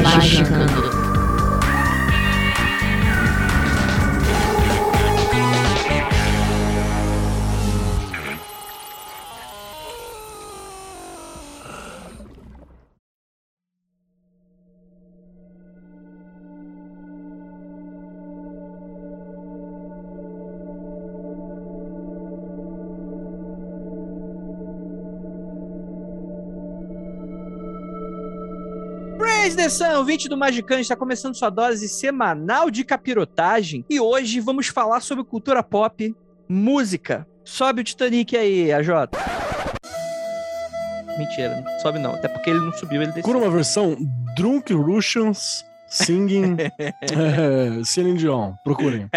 Magicando. Atenção, 20 do Magicano está começando sua dose semanal de capirotagem e hoje vamos falar sobre cultura pop, música. Sobe o Titanic aí, AJ. Mentira, não sobe não, até porque ele não subiu, ele desceu. Uma versão Drunk Russians Singing é, Celine Dion. Procurem.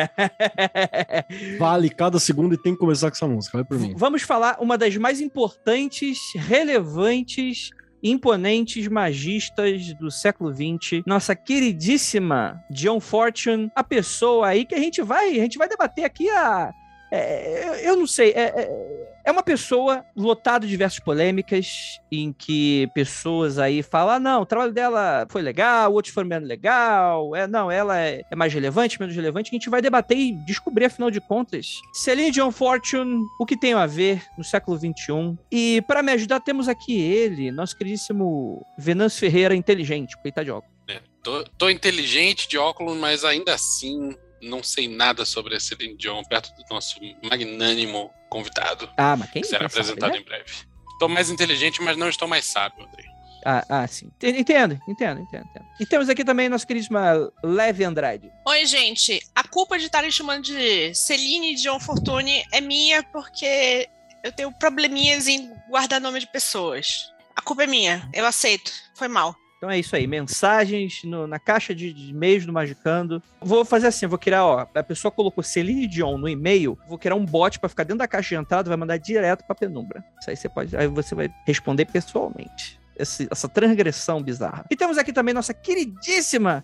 Vale cada segundo e tem que começar com essa música. Vai por mim. Vamos falar uma das mais importantes, relevantes imponentes magistas do século XX, nossa queridíssima John Fortune, a pessoa aí que a gente vai, a gente vai debater aqui a é, eu não sei, é, é, é, uma pessoa lotada de diversas polêmicas, em que pessoas aí falam: ah, não, o trabalho dela foi legal, outros foram menos legal, é, não, ela é, é, mais relevante, menos relevante. A gente vai debater e descobrir, afinal de contas, Celine John Fortune, o que tem a ver no século XXI. E para me ajudar, temos aqui ele, nosso queridíssimo Venâncio Ferreira, inteligente, porque ele tá de óculos. É, tô, tô inteligente de óculos, mas ainda assim não sei nada sobre a Celine Dion perto do nosso magnânimo convidado. Ah, mas quem que será apresentado sabe, né? em breve. Estou mais inteligente, mas não estou mais sábio, Andrei. Ah, ah, sim. Entendo, entendo, entendo, entendo. E temos aqui também nossa queridíssima Leve Andrade. Oi, gente. A culpa de estarem chamando de Celine Dion Fortune é minha porque eu tenho probleminhas em guardar nome de pessoas. A culpa é minha. Eu aceito. Foi mal. Então é isso aí, mensagens no, na caixa de, de e-mails do Magicando. Vou fazer assim, vou criar, ó, a pessoa colocou Celine Dion no e-mail, vou criar um bot para ficar dentro da caixa de entrada, vai mandar direto para Penumbra. Isso aí você pode, aí você vai responder pessoalmente. Esse, essa transgressão bizarra. E temos aqui também nossa queridíssima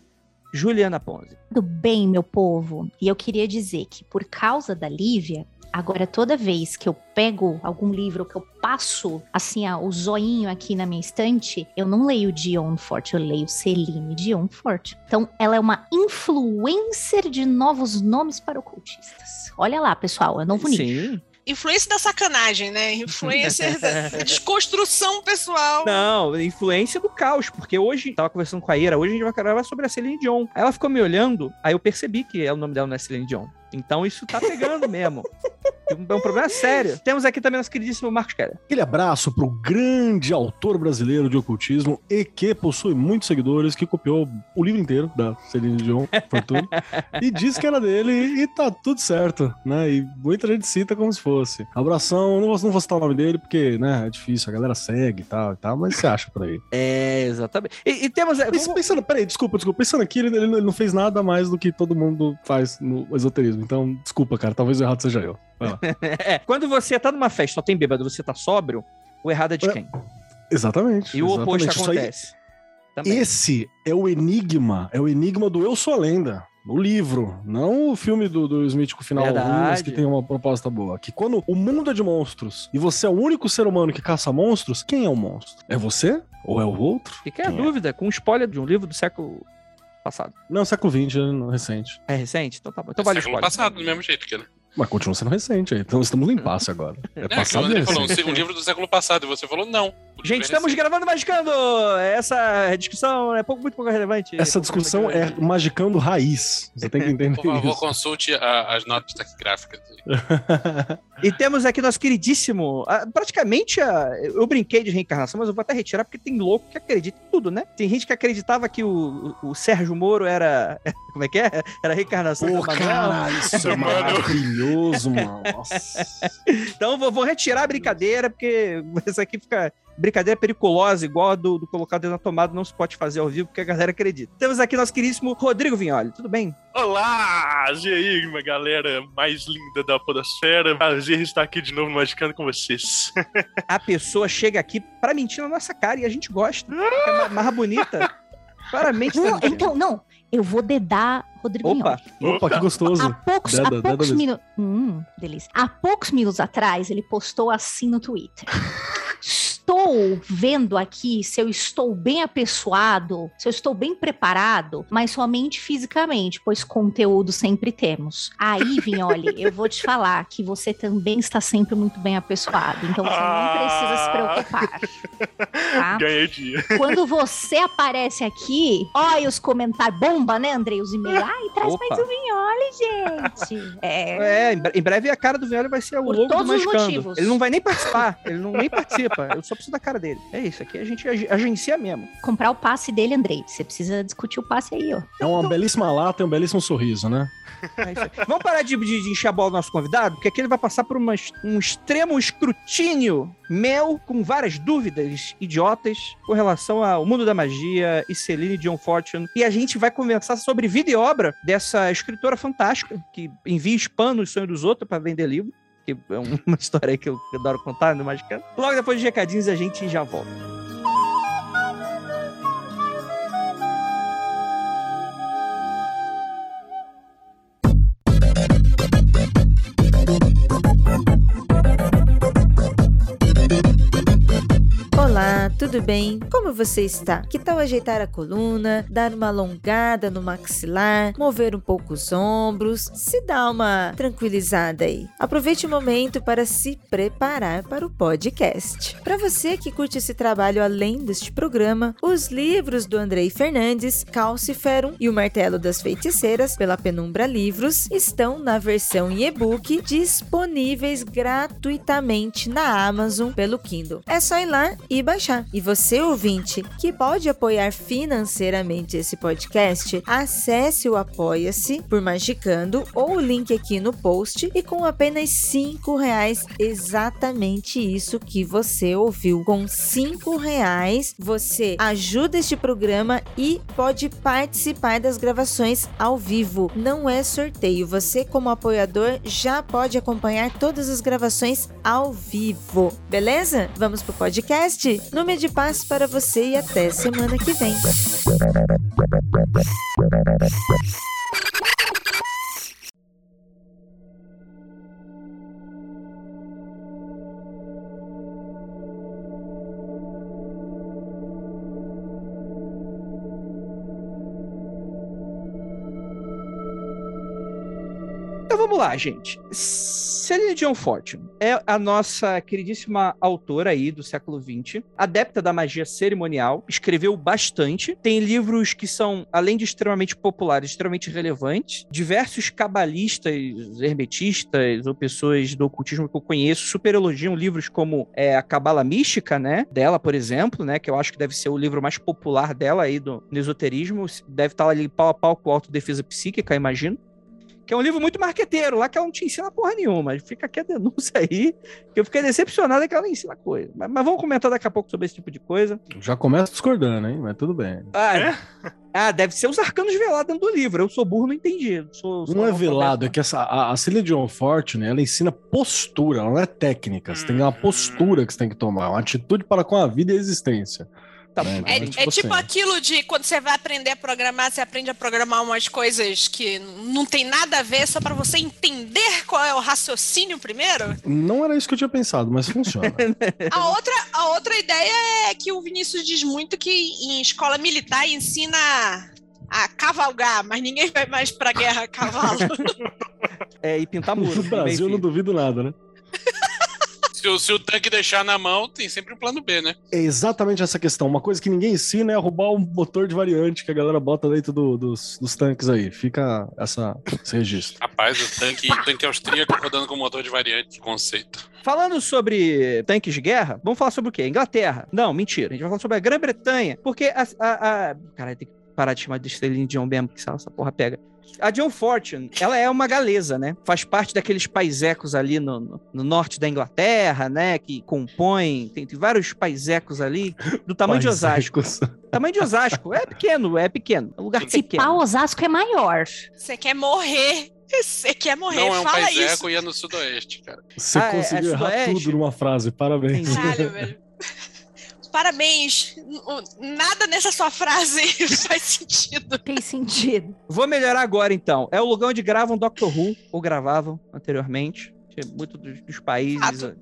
Juliana Ponzi. Tudo bem, meu povo? E eu queria dizer que por causa da Lívia, Agora, toda vez que eu pego algum livro, que eu passo assim ó, o zoinho aqui na minha estante, eu não leio Dion Forte, eu leio Celine Dion Forte. Então, ela é uma influencer de novos nomes para ocultistas. Olha lá, pessoal, é novo Sim. nicho influência da sacanagem, né? Influência da desconstrução pessoal. Não, influência do caos, porque hoje, tava conversando com a Ira, hoje a gente vai gravar sobre a Celine Dion. Aí ela ficou me olhando, aí eu percebi que é o nome dela não é Celine Dion. Então isso tá pegando mesmo. É um problema sério. Temos aqui também nosso queridíssimo Marcos Keller. Aquele abraço pro grande autor brasileiro de ocultismo e que possui muitos seguidores, que copiou o livro inteiro da Celine Dion, Fortune, e disse que era dele e tá tudo certo, né? E muita gente cita como se fosse. Abração, não vou, não vou citar o nome dele porque, né, é difícil, a galera segue e tal e tal, mas você acha por aí. É, exatamente. E, e temos... Mas, vamos... Pensando, peraí, desculpa, desculpa, pensando aqui, ele, ele não fez nada mais do que todo mundo faz no esoterismo. Então, desculpa, cara, talvez o errado seja eu. é, quando você tá numa festa, só tem bêbado, você tá sóbrio, o errado é de é, quem? Exatamente. E o exatamente. oposto acontece. Aí, esse é o enigma, é o enigma do Eu Sou a Lenda. O livro, não o filme do, do Smith com o final ruim, que tem uma proposta boa. Que quando o mundo é de monstros e você é o único ser humano que caça monstros, quem é o monstro? É você? Ou é o outro? Fica a é? dúvida, com spoiler de um livro do século passado. Não, século XX, é recente. É recente? Então tá bom. Então é vale século passado, do mesmo jeito que ele. Mas continua sendo recente, então estamos em impasse agora. É, é passado ele falou um livro do século passado e você falou não. Gente, estamos gravando Magicando! Essa discussão é pouco, muito pouco relevante. Essa discussão é Magicando raiz. Você tem que entender Por favor, isso. consulte a, as notas taquigráficas. e temos aqui nosso queridíssimo... praticamente, eu brinquei de reencarnação, mas eu vou até retirar porque tem louco que acredita em tudo, né? Tem gente que acreditava que o, o Sérgio Moro era... Como é que é? Era reencarnação Pô, caralho, isso é maravilhoso, mano. Nossa. então vou, vou retirar a brincadeira, porque isso aqui fica brincadeira periculosa, igual a do, do colocado na tomada, não se pode fazer ao vivo, porque a galera acredita. Temos aqui nosso queridíssimo Rodrigo Vignoli. Tudo bem? Olá! E aí, galera mais linda da podosfera. Prazer estar aqui de novo Magicando com vocês. A pessoa chega aqui pra mentir na nossa cara e a gente gosta. É ma- mais bonita. Claramente Não, então, não. Eu vou dedar Rodrigo Opa. Opa, que gostoso. Há poucos, Deda, há poucos minutos. Hum, delícia. Há poucos minutos atrás, ele postou assim no Twitter. Estou vendo aqui se eu estou bem apessoado, se eu estou bem preparado, mas somente fisicamente, pois conteúdo sempre temos. Aí, Vignoli, eu vou te falar que você também está sempre muito bem apessoado, então você não precisa se preocupar. Tá? Ganhei dia. Quando você aparece aqui, olha os comentários, bomba, né, Andrei? Os e-mails. Ai, traz Opa. mais um Vignoli, gente. É. É, em bre- em breve a cara do Vignoli vai ser o Por logo do todos os Magicando. motivos. Ele não vai nem participar, ele não nem participa. Eu só da cara dele. É isso, aqui a gente ag- agencia mesmo. Comprar o passe dele, Andrei. Você precisa discutir o passe aí, ó. É uma belíssima lata e um belíssimo sorriso, né? É isso aí. Vamos parar de, de, de encher a bola do nosso convidado, porque aqui ele vai passar por uma um extremo escrutínio mel com várias dúvidas idiotas com relação ao mundo da magia e Celine John Fortune. E a gente vai conversar sobre vida e obra dessa escritora fantástica que envia spam no sonho dos outros para vender livro. Que é um- uma história que eu adoro contar no Magicano. Logo depois de recadinhos a gente já volta. Tudo bem? Como você está? Que tal ajeitar a coluna, dar uma alongada no maxilar, mover um pouco os ombros, se dar uma tranquilizada aí? Aproveite o momento para se preparar para o podcast. Para você que curte esse trabalho além deste programa, os livros do Andrei Fernandes, Calciferum e o Martelo das Feiticeiras, pela Penumbra Livros, estão na versão em e-book disponíveis gratuitamente na Amazon pelo Kindle. É só ir lá e baixar. E você, ouvinte, que pode apoiar financeiramente esse podcast, acesse o Apoia-se por Magicando ou o link aqui no post e com apenas cinco reais, exatamente isso que você ouviu. Com cinco reais, você ajuda este programa e pode participar das gravações ao vivo. Não é sorteio, você como apoiador já pode acompanhar todas as gravações ao vivo. Beleza? Vamos pro podcast? Número de paz para você e até semana que vem. Então vamos lá, gente. Celine John Fortune é a nossa queridíssima autora aí do século XX, adepta da magia cerimonial, escreveu bastante, tem livros que são, além de extremamente populares, extremamente relevantes. Diversos cabalistas, hermetistas ou pessoas do ocultismo que eu conheço super elogiam livros como é, a Cabala Mística, né, dela, por exemplo, né, que eu acho que deve ser o livro mais popular dela aí do, esoterismo, deve estar ali pau a pau com Autodefesa Psíquica, imagino que é um livro muito marqueteiro, lá que ela não te ensina porra nenhuma. Fica aqui a denúncia aí, que eu fiquei decepcionado que ela não ensina coisa. Mas, mas vamos comentar daqui a pouco sobre esse tipo de coisa. Já começa discordando, hein? Mas tudo bem. Ah, ah deve ser os arcanos velados dentro do livro. Eu sou burro, não entendi. Sou, sou Não é velado, é que essa, a, a Celine John Fortune, ela ensina postura, ela não é técnica. Você tem uma postura que você tem que tomar, uma atitude para com a vida e a existência. Tá né? bom. É, Então, é tipo assim, aquilo de quando você vai aprender a programar, você aprende a programar umas coisas que não tem nada a ver, só para você entender qual é o raciocínio primeiro. Não era isso que eu tinha pensado, mas funciona. A outra, a outra ideia é que o Vinícius diz muito que em escola militar ensina a cavalgar, mas ninguém vai mais pra guerra a cavalo. É, e pintar muro. no Brasil, eu não duvido nada, né? Se o, se o tanque deixar na mão, tem sempre um plano B, né? É exatamente essa questão. Uma coisa que ninguém ensina é roubar o motor de variante que a galera bota dentro do- dos, dos tanques aí. Fica essa, esse registro. Rapaz, o tanque, o tanque austríaco rodando com motor de variante, conceito. Falando sobre tanques de guerra, vamos falar sobre o quê? Inglaterra. Não, mentira. A gente vai falar sobre a Grã-Bretanha. Porque a. a, a... Caralho, tem que parar de chamar de Celine Dion mesmo, que essa essa porra pega. A John Fortune, ela é uma galesa, né? Faz parte daqueles paisecos ali no, no, no norte da Inglaterra, né? Que compõem, tem, tem vários paisecos ali, do tamanho de Osasco. Paisecos. Tamanho de Osasco. É pequeno, é pequeno. É um lugar Se pequeno. pau, Osasco é maior. Você quer morrer. Você quer morrer. Não é um Fala isso. e é no sudoeste, cara. Você Ah, é- é conseguiu errar sudoeste? tudo numa frase, parabéns. Caralho, velho. Parabéns. Nada nessa sua frase faz sentido. Tem sentido. Vou melhorar agora, então. É o lugar onde gravam Doctor Who, ou gravavam anteriormente. Tinha Muito dos, dos países. Fato.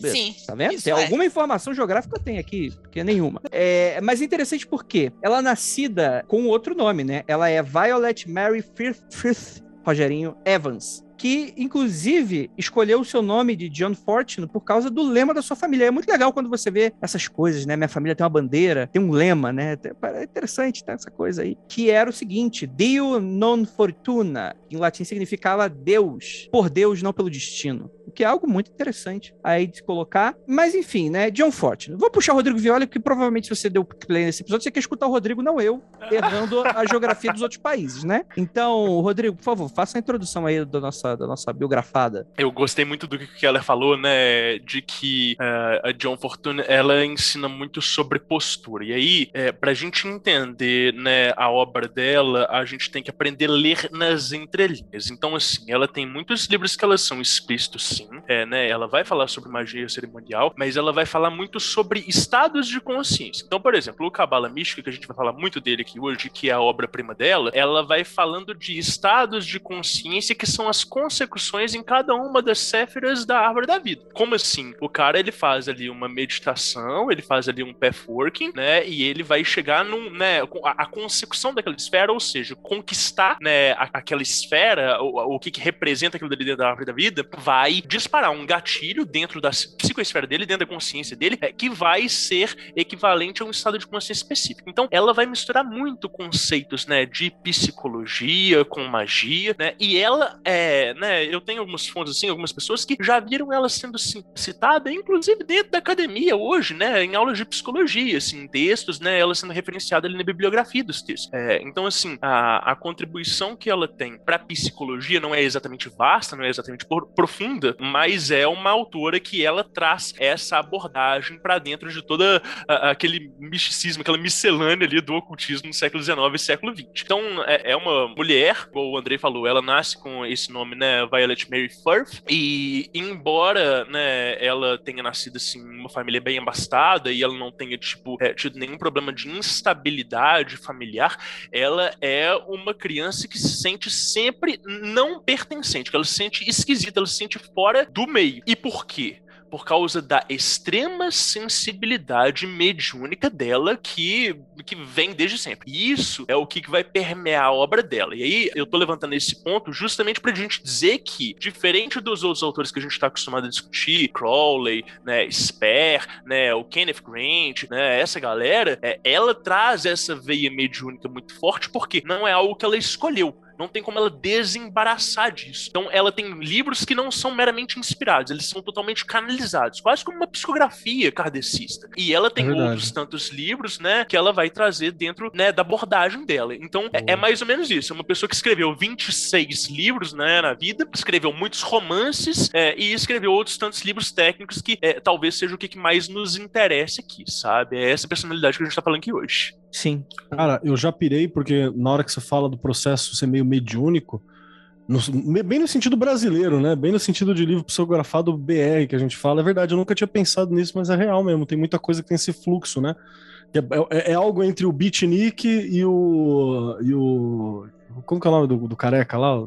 Sim. Tá vendo? Tem é. alguma informação geográfica tem aqui, porque nenhuma. É, mas é interessante porque ela é nascida com outro nome, né? Ela é Violet Mary Firth, Firth Rogerinho Evans. Que, inclusive, escolheu o seu nome de John Fortune por causa do lema da sua família. É muito legal quando você vê essas coisas, né? Minha família tem uma bandeira, tem um lema, né? É interessante, tá? Essa coisa aí. Que era o seguinte: Dio non fortuna. Em latim significava Deus. Por Deus, não pelo destino. Que é algo muito interessante aí de colocar. Mas enfim, né? John Fortune. Vou puxar o Rodrigo Viola, porque provavelmente se você deu play nesse episódio, você quer escutar o Rodrigo, não eu, errando a geografia dos outros países, né? Então, Rodrigo, por favor, faça a introdução aí da nossa, da nossa biografada. Eu gostei muito do que o Keller falou, né? De que eh, a John Fortune ela ensina muito sobre postura. E aí, é, pra gente entender né, a obra dela, a gente tem que aprender a ler nas entrelinhas. Então, assim, ela tem muitos livros que elas são explícitos, sim. É, né, ela vai falar sobre magia cerimonial, mas ela vai falar muito sobre estados de consciência. Então, por exemplo, o Cabala Mística, que a gente vai falar muito dele aqui hoje, que é a obra-prima dela, ela vai falando de estados de consciência que são as consecuções em cada uma das céfiras da árvore da vida. Como assim? O cara ele faz ali uma meditação, ele faz ali um pathworking, né? E ele vai chegar num, né, a, consecução daquela esfera, ou seja, conquistar, né, aquela esfera, o, o que, que representa aquilo dali da árvore da vida, vai disparar um gatilho dentro da psicoesfera dele, dentro da consciência dele, é, que vai ser equivalente a um estado de consciência específico. Então, ela vai misturar muito conceitos, né, de psicologia com magia, né? E ela é, né, eu tenho algumas fontes assim, algumas pessoas que já viram ela sendo ci- citada, inclusive dentro da academia hoje, né, em aulas de psicologia, assim, em textos, né, ela sendo referenciada ali na bibliografia dos textos. É, então, assim, a, a contribuição que ela tem para psicologia não é exatamente vasta, não é exatamente profunda, mas é uma autora que ela traz essa abordagem para dentro de toda a- aquele misticismo, aquela miscelânea ali do ocultismo no século XIX e século XX. Então, é, é uma mulher, como o Andrei falou, ela nasce com esse nome, né, Violet Mary Firth, e embora, né, ela tenha nascido, assim, numa família bem abastada e ela não tenha, tipo, é, tido nenhum problema de instabilidade familiar, ela é uma criança que se sente sempre não pertencente, que ela se sente esquisita, ela se sente fora do meio. E por quê? Por causa da extrema sensibilidade mediúnica dela que, que vem desde sempre. E isso é o que que vai permear a obra dela. E aí eu tô levantando esse ponto justamente pra gente dizer que, diferente dos outros autores que a gente tá acostumado a discutir, Crowley, né, Sper, né, o Kenneth Grant, né, essa galera, é, ela traz essa veia mediúnica muito forte porque não é algo que ela escolheu. Não tem como ela desembaraçar disso. Então, ela tem livros que não são meramente inspirados, eles são totalmente canalizados, quase como uma psicografia kardecista. E ela tem É outros tantos livros, né, que ela vai trazer dentro, né, da abordagem dela. Então, é, é mais ou menos isso. É uma pessoa que escreveu 26 livros, né, na vida, escreveu muitos romances é, e escreveu outros tantos livros técnicos que é, talvez seja o que que mais nos interessa aqui, sabe? É essa personalidade que a gente tá falando aqui hoje. Sim. Cara, eu já pirei porque na hora que você fala do processo ser meio mediúnico, no- bem no sentido brasileiro, né? Bem no sentido de livro psicografado BR que a gente fala, é verdade, eu nunca tinha pensado nisso, mas é real mesmo. Tem muita coisa que tem esse fluxo, né? Que É, é- é algo entre o beatnik e o. e o. Como que é o nome do, do careca lá?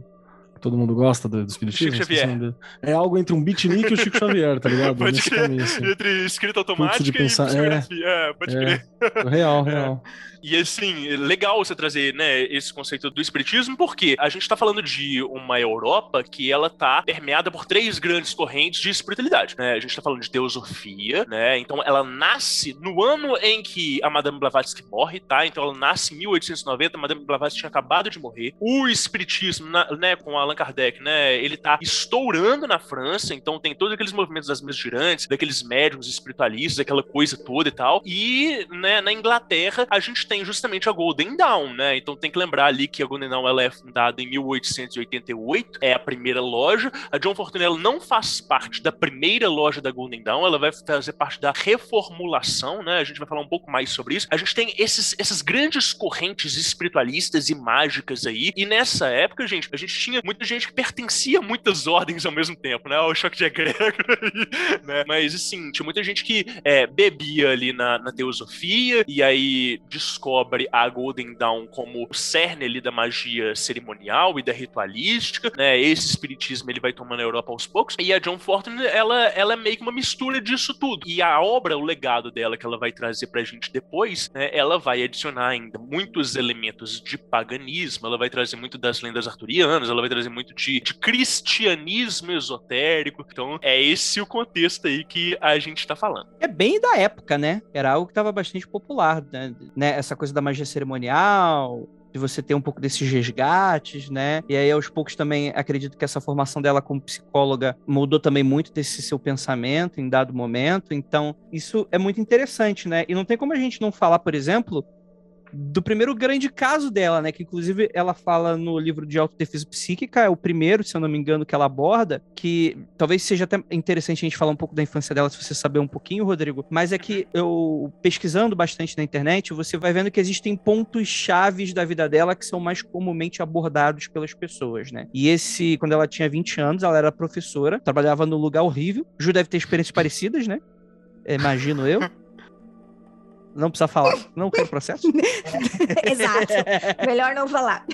Todo mundo gosta do, do espiritismo? Chico Xavier. É algo entre um beatnik e o Chico Xavier, tá ligado? Pode Nesse crer. caminho, assim. Entre escrita de automática e pensar- é. psicografia. É, pode É. crer. Real, real. E assim, é legal você trazer, né, esse conceito do espiritismo, porque a gente tá falando de uma Europa que ela tá permeada por três grandes correntes de espiritualidade, né? A gente tá falando de teosofia, né? Então ela nasce no ano em que a Madame Blavatsky morre, tá? Então ela nasce em 1890, a Madame Blavatsky tinha acabado de morrer. O espiritismo, né, com Allan Allan Kardec, né? Ele tá estourando na França, então tem todos aqueles movimentos das mesas girantes, daqueles médicos espiritualistas, aquela coisa toda e tal. E, né, na Inglaterra, a gente tem justamente a Golden Dawn, né? Então tem que lembrar ali que a Golden Dawn ela é fundada em 1888, é a primeira loja. A John Fortune ela não faz parte da primeira loja da Golden Dawn, ela vai fazer parte da reformulação, né? A gente vai falar um pouco mais sobre isso. A gente tem esses, essas grandes correntes espiritualistas e mágicas aí. E nessa época, gente, a gente tinha muita gente que pertencia a muitas ordens ao mesmo tempo, né? O choque de egrégora, né? Mas assim, tinha muita gente que é, bebia ali na, na teosofia e aí descobre a Golden Dawn como o cerne ali da magia cerimonial e da ritualística, né? Esse espiritismo ele vai tomando a Europa aos poucos. E a John Fortune, ela, ela é meio que uma mistura disso tudo. E a obra, o legado dela que ela vai trazer pra gente depois, né? Ela vai adicionar ainda muitos elementos de paganismo, ela vai trazer muito das lendas arturianas, ela vai trazer muito de, de cristianismo esotérico. Então, é esse o contexto aí que a gente tá falando. É bem da época, né? Era algo que estava bastante popular, né? né? Essa coisa da magia cerimonial, de você ter um pouco desses resgates, né? E aí, aos poucos, também acredito que essa formação dela como psicóloga mudou também muito desse seu pensamento em dado momento. Então, isso é muito interessante, né? E não tem como a gente não falar, por exemplo, do primeiro grande caso dela, né? Que inclusive ela fala no livro de autodefesa psíquica, é o primeiro, se eu não me engano, que ela aborda, que talvez seja até interessante a gente falar um pouco da infância dela, se você saber um pouquinho, Rodrigo. Mas é que eu, pesquisando bastante na internet, você vai vendo que existem pontos chaves da vida dela que são mais comumente abordados pelas pessoas, né? E esse, quando ela tinha 20 anos, ela era professora, trabalhava num lugar horrível. Ju deve ter experiências parecidas, né? Imagino eu. Não precisa falar. Não quero processo? Exato. Melhor não falar.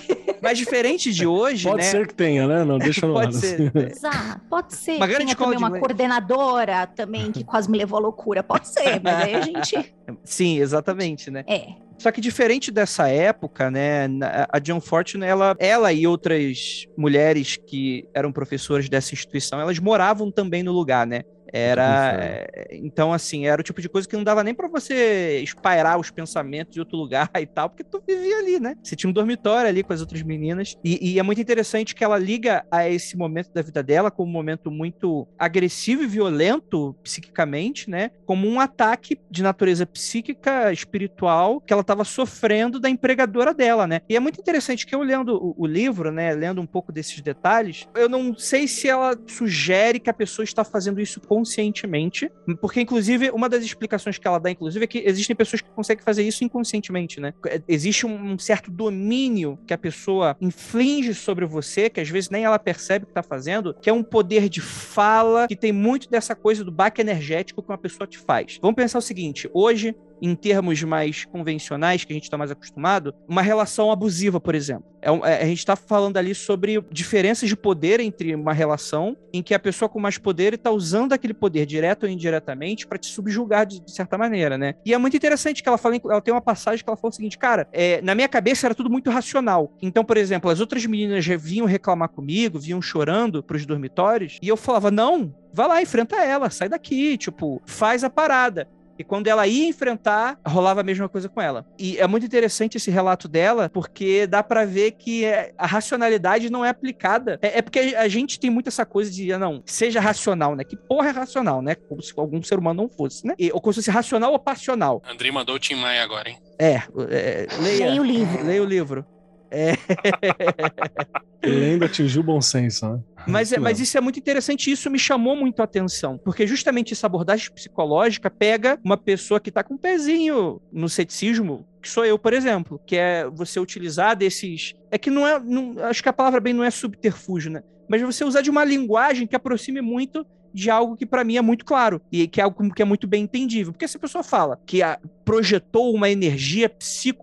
Mas diferente de hoje, Pode né? ser que tenha, né? Não, deixa no Pode ser. Exato. Pode ser. Uma grande também de uma coordenadora também que quase me levou à loucura. Pode ser, mas aí a gente. Sim, exatamente, né? É. Só que diferente dessa época, né, a John Fortune, ela, ela e outras mulheres que eram professoras dessa instituição, elas moravam também no lugar, né? Era, é, então assim, era o tipo de coisa que não dava nem pra você espairar os pensamentos em outro lugar e tal, porque tu vivia ali, né? Você tinha um dormitório ali com as outras meninas e, e é muito interessante que ela liga a esse momento da vida dela como um momento muito agressivo e violento psiquicamente, né? Como um ataque de natureza psíquica, espiritual, que ela estava sofrendo da empregadora dela, né? E é muito interessante que eu lendo o, o livro, né, lendo um pouco desses detalhes, eu não sei se ela sugere que a pessoa está fazendo isso conscientemente, porque inclusive uma das explicações que ela dá, inclusive, é que existem pessoas que conseguem fazer isso inconscientemente, né? É, Existe um, certo domínio que a pessoa inflige sobre você, que às vezes nem ela percebe que está fazendo, que é um poder de fala, que tem muito dessa coisa do baque energético que uma pessoa te faz. Vamos pensar o seguinte: hoje em termos mais convencionais, que a gente está mais acostumado, uma relação abusiva, por exemplo. É é- a gente está falando ali sobre diferenças de poder entre uma relação em que a pessoa com mais poder está usando aquele poder direto ou indiretamente para te subjugar de, de certa maneira, né? E é muito interessante que ela fala, ela tem uma passagem que ela falou o seguinte, cara, é, na minha cabeça era tudo muito racional. Então, por exemplo, as outras meninas já vinham reclamar comigo, vinham chorando pros dormitórios, e eu falava, não, vai lá, enfrenta ela, sai daqui, tipo, faz a parada. E quando ela ia enfrentar, rolava a mesma coisa com ela. E é muito interessante esse relato dela, porque dá pra ver que é, a racionalidade não é aplicada. É, é porque a gente tem muito essa coisa de, ah, não, seja racional, né? Que porra é racional, né? Como se algum ser humano não fosse, né? E, ou como se fosse racional ou passional. Andrei mandou o Tim Maia agora, hein? É, é, leia, Leia o livro. leia o livro. É, Ele ainda atingiu o bom senso, né? Mas, é- Isso mas isso é muito interessante isso me chamou muito a atenção. Porque justamente essa abordagem psicológica pega uma pessoa que tá com um pezinho no ceticismo, que sou eu, por exemplo, que é você utilizar desses. É que não é. não- acho que a palavra bem não é subterfúgio, né? Mas você usar de uma linguagem que aproxime muito de algo que pra mim é muito claro e que é algo que é muito bem entendível. Porque se a pessoa fala que a- projetou uma energia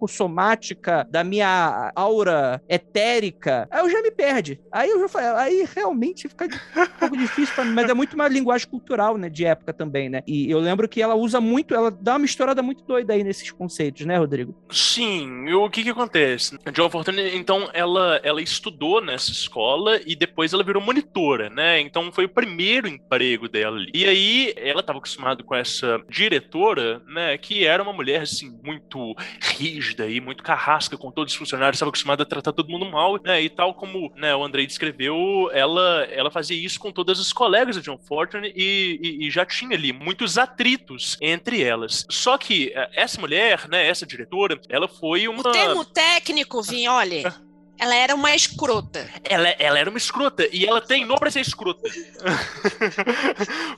psicossomática da minha aura etérica, aí eu já me perde. Aí eu já fa- aí realmente fica um pouco difícil pra mim, mas é muito uma linguagem cultural, né, de época também, né? E eu lembro que ela usa muito, ela dá uma misturada muito doida aí nesses conceitos, né, Rodrigo? Sim, o que que acontece? A Joan Fortune, então, ela, ela estudou nessa escola e depois ela virou monitora, né? Então foi o primeiro emprego dela ali. E aí ela estava acostumada com essa diretora, né? Que era uma mulher, assim, muito rígida e muito carrasca com todos os funcionários, estava acostumada a tratar todo mundo mal, né? E tal como né, o Andrei descreveu, ela, ela fazia isso com todas as colegas de John Fortune e, e, e já tinha ali muitos atritos entre elas. Só que eh, essa mulher, né, essa diretora, ela foi uma. O termo técnico, Vim, olha. Ela era uma escrota. Ela, ela era uma escrota. E ela treinou pra ser escrota.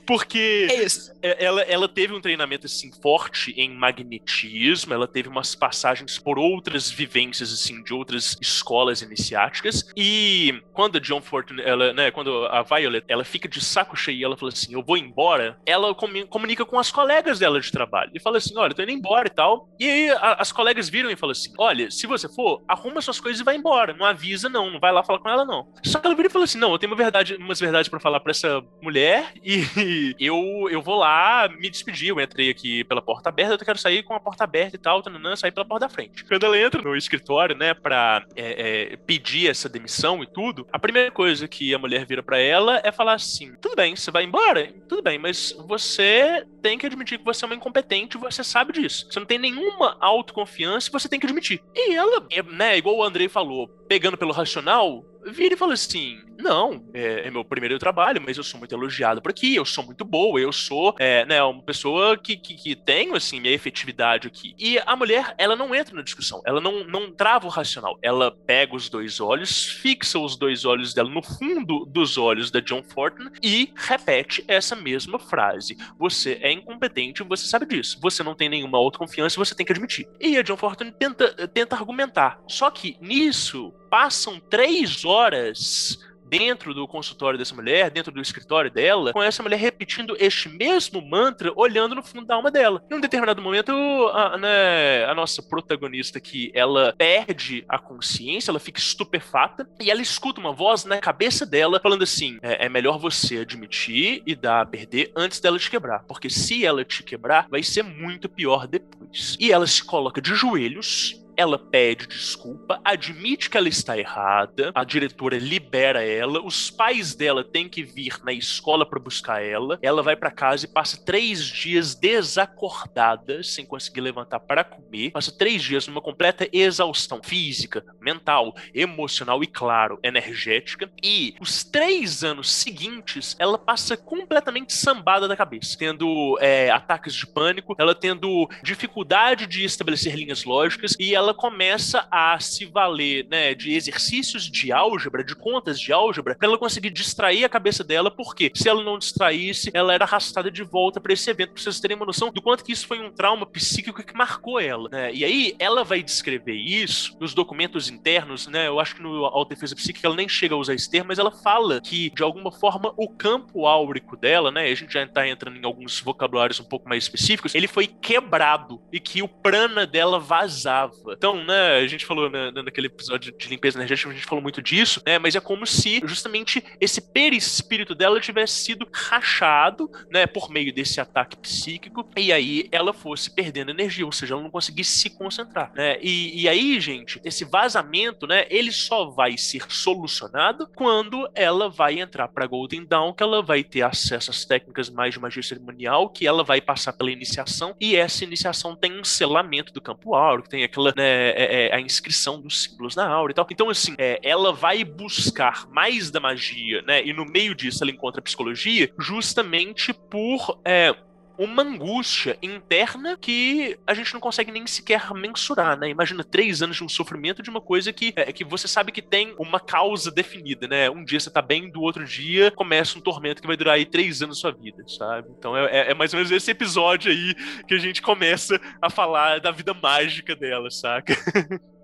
Porque É isso. é- ela, ela teve um treinamento assim forte em magnetismo, ela teve umas passagens por outras vivências assim de outras escolas iniciáticas e quando a John Fortune, ela, né, quando a Violet, ela fica de saco cheio e ela fala assim, eu vou embora, ela comu- comunica com as colegas dela de trabalho e fala assim, olha, eu tô indo embora e tal. E aí a- as colegas viram e falam assim, olha, se você for, arruma suas coisas e vai embora, não avisa não, não vai lá falar com ela não. Só que ela vira e fala assim, não, eu tenho uma verdade, umas verdades pra falar pra essa mulher e eu, eu vou lá me despedir. Eu entrei aqui pela porta aberta, eu quero sair com a porta aberta e tal, tananã, sair pela porta da frente. Quando ela entra no escritório, né, pra é, é, pedir essa demissão e tudo, a primeira coisa que a mulher vira pra ela é falar assim: tudo bem, você vai embora? Tudo bem, mas você tem que admitir que você é uma incompetente você sabe disso. Você não tem nenhuma autoconfiança você tem que admitir. E ela, né, igual o Andrei falou, pegando pelo racional, vira e fala assim: Não, é, é meu primeiro trabalho, mas eu sou muito elogiado por aqui, eu sou muito boa, eu sou é, né, uma pessoa que, que, que tenho assim, minha efetividade aqui. E a mulher, ela não entra na discussão, ela não, não trava o racional, ela pega os dois olhos, fixa os dois olhos dela no fundo dos olhos da John Fortune e repete essa mesma frase: Você é incompetente, você sabe disso, você não tem nenhuma autoconfiança, você tem que admitir. E a John Fortune tenta, tenta argumentar, só que nisso passam três horas dentro do consultório dessa mulher, dentro do escritório dela, com essa mulher repetindo este mesmo mantra, olhando no fundo da alma dela. Em um determinado momento, a, né, a nossa protagonista aqui, ela perde a consciência, ela fica estupefata, e ela escuta uma voz na cabeça dela falando assim: é, é melhor você admitir e dar a perder antes dela te quebrar, porque se ela te quebrar, vai ser muito pior depois. E ela se coloca de joelhos ela pede desculpa, admite que ela está errada, a diretora libera ela, os pais dela têm que vir na escola para buscar ela, ela vai para casa e passa três dias desacordada, sem conseguir levantar para comer, passa três dias numa completa exaustão física, mental, emocional e, claro, energética, e os três anos seguintes ela passa completamente sambada da cabeça, tendo é, ataques de pânico, ela tendo dificuldade de estabelecer linhas lógicas e ela começa a se valer né, de exercícios de álgebra, de contas de álgebra, para ela conseguir distrair a cabeça dela, porque se ela não distraísse, ela era arrastada de volta para esse evento, pra vocês terem uma noção do quanto que isso foi um trauma psíquico que marcou ela. Né? E aí ela vai descrever isso nos documentos internos, né? Eu acho que no Autodefesa Psíquica ela nem chega a usar esse termo, mas ela fala que, de alguma forma, o campo áurico dela, né? A gente já tá entrando em alguns vocabulários um pouco mais específicos, ele foi quebrado e que o prana dela vazava. Então, né, a gente falou na, naquele episódio de limpeza energética, a gente falou muito disso, né? Mas é como se justamente esse perispírito dela tivesse sido rachado, né, por meio desse ataque psíquico, e aí ela fosse perdendo energia, ou seja, ela não conseguisse se concentrar, né? E, e aí, gente, esse vazamento, né, ele só vai ser solucionado quando ela vai entrar para Golden Dawn, que ela vai ter acesso às técnicas mais de magia cerimonial, que ela vai passar pela iniciação, e essa iniciação tem um selamento do campo áureo, tem aquela, né, é, é, a inscrição dos símbolos na aura e tal. Então, assim, é, ela vai buscar mais da magia, né? E no meio disso ela encontra a psicologia, justamente por é, uma angústia interna que a gente não consegue nem sequer mensurar, né? Imagina três anos de um sofrimento de uma coisa que, é, que você sabe que tem uma causa definida, né? Um dia você tá bem, do outro dia começa um tormento que vai durar aí três anos da sua vida, sabe? Então é, é- é mais ou menos esse episódio aí que a gente começa a falar da vida mágica dela, saca?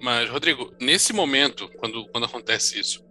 Mas, Rodrigo, nesse momento, quando, quando acontece isso,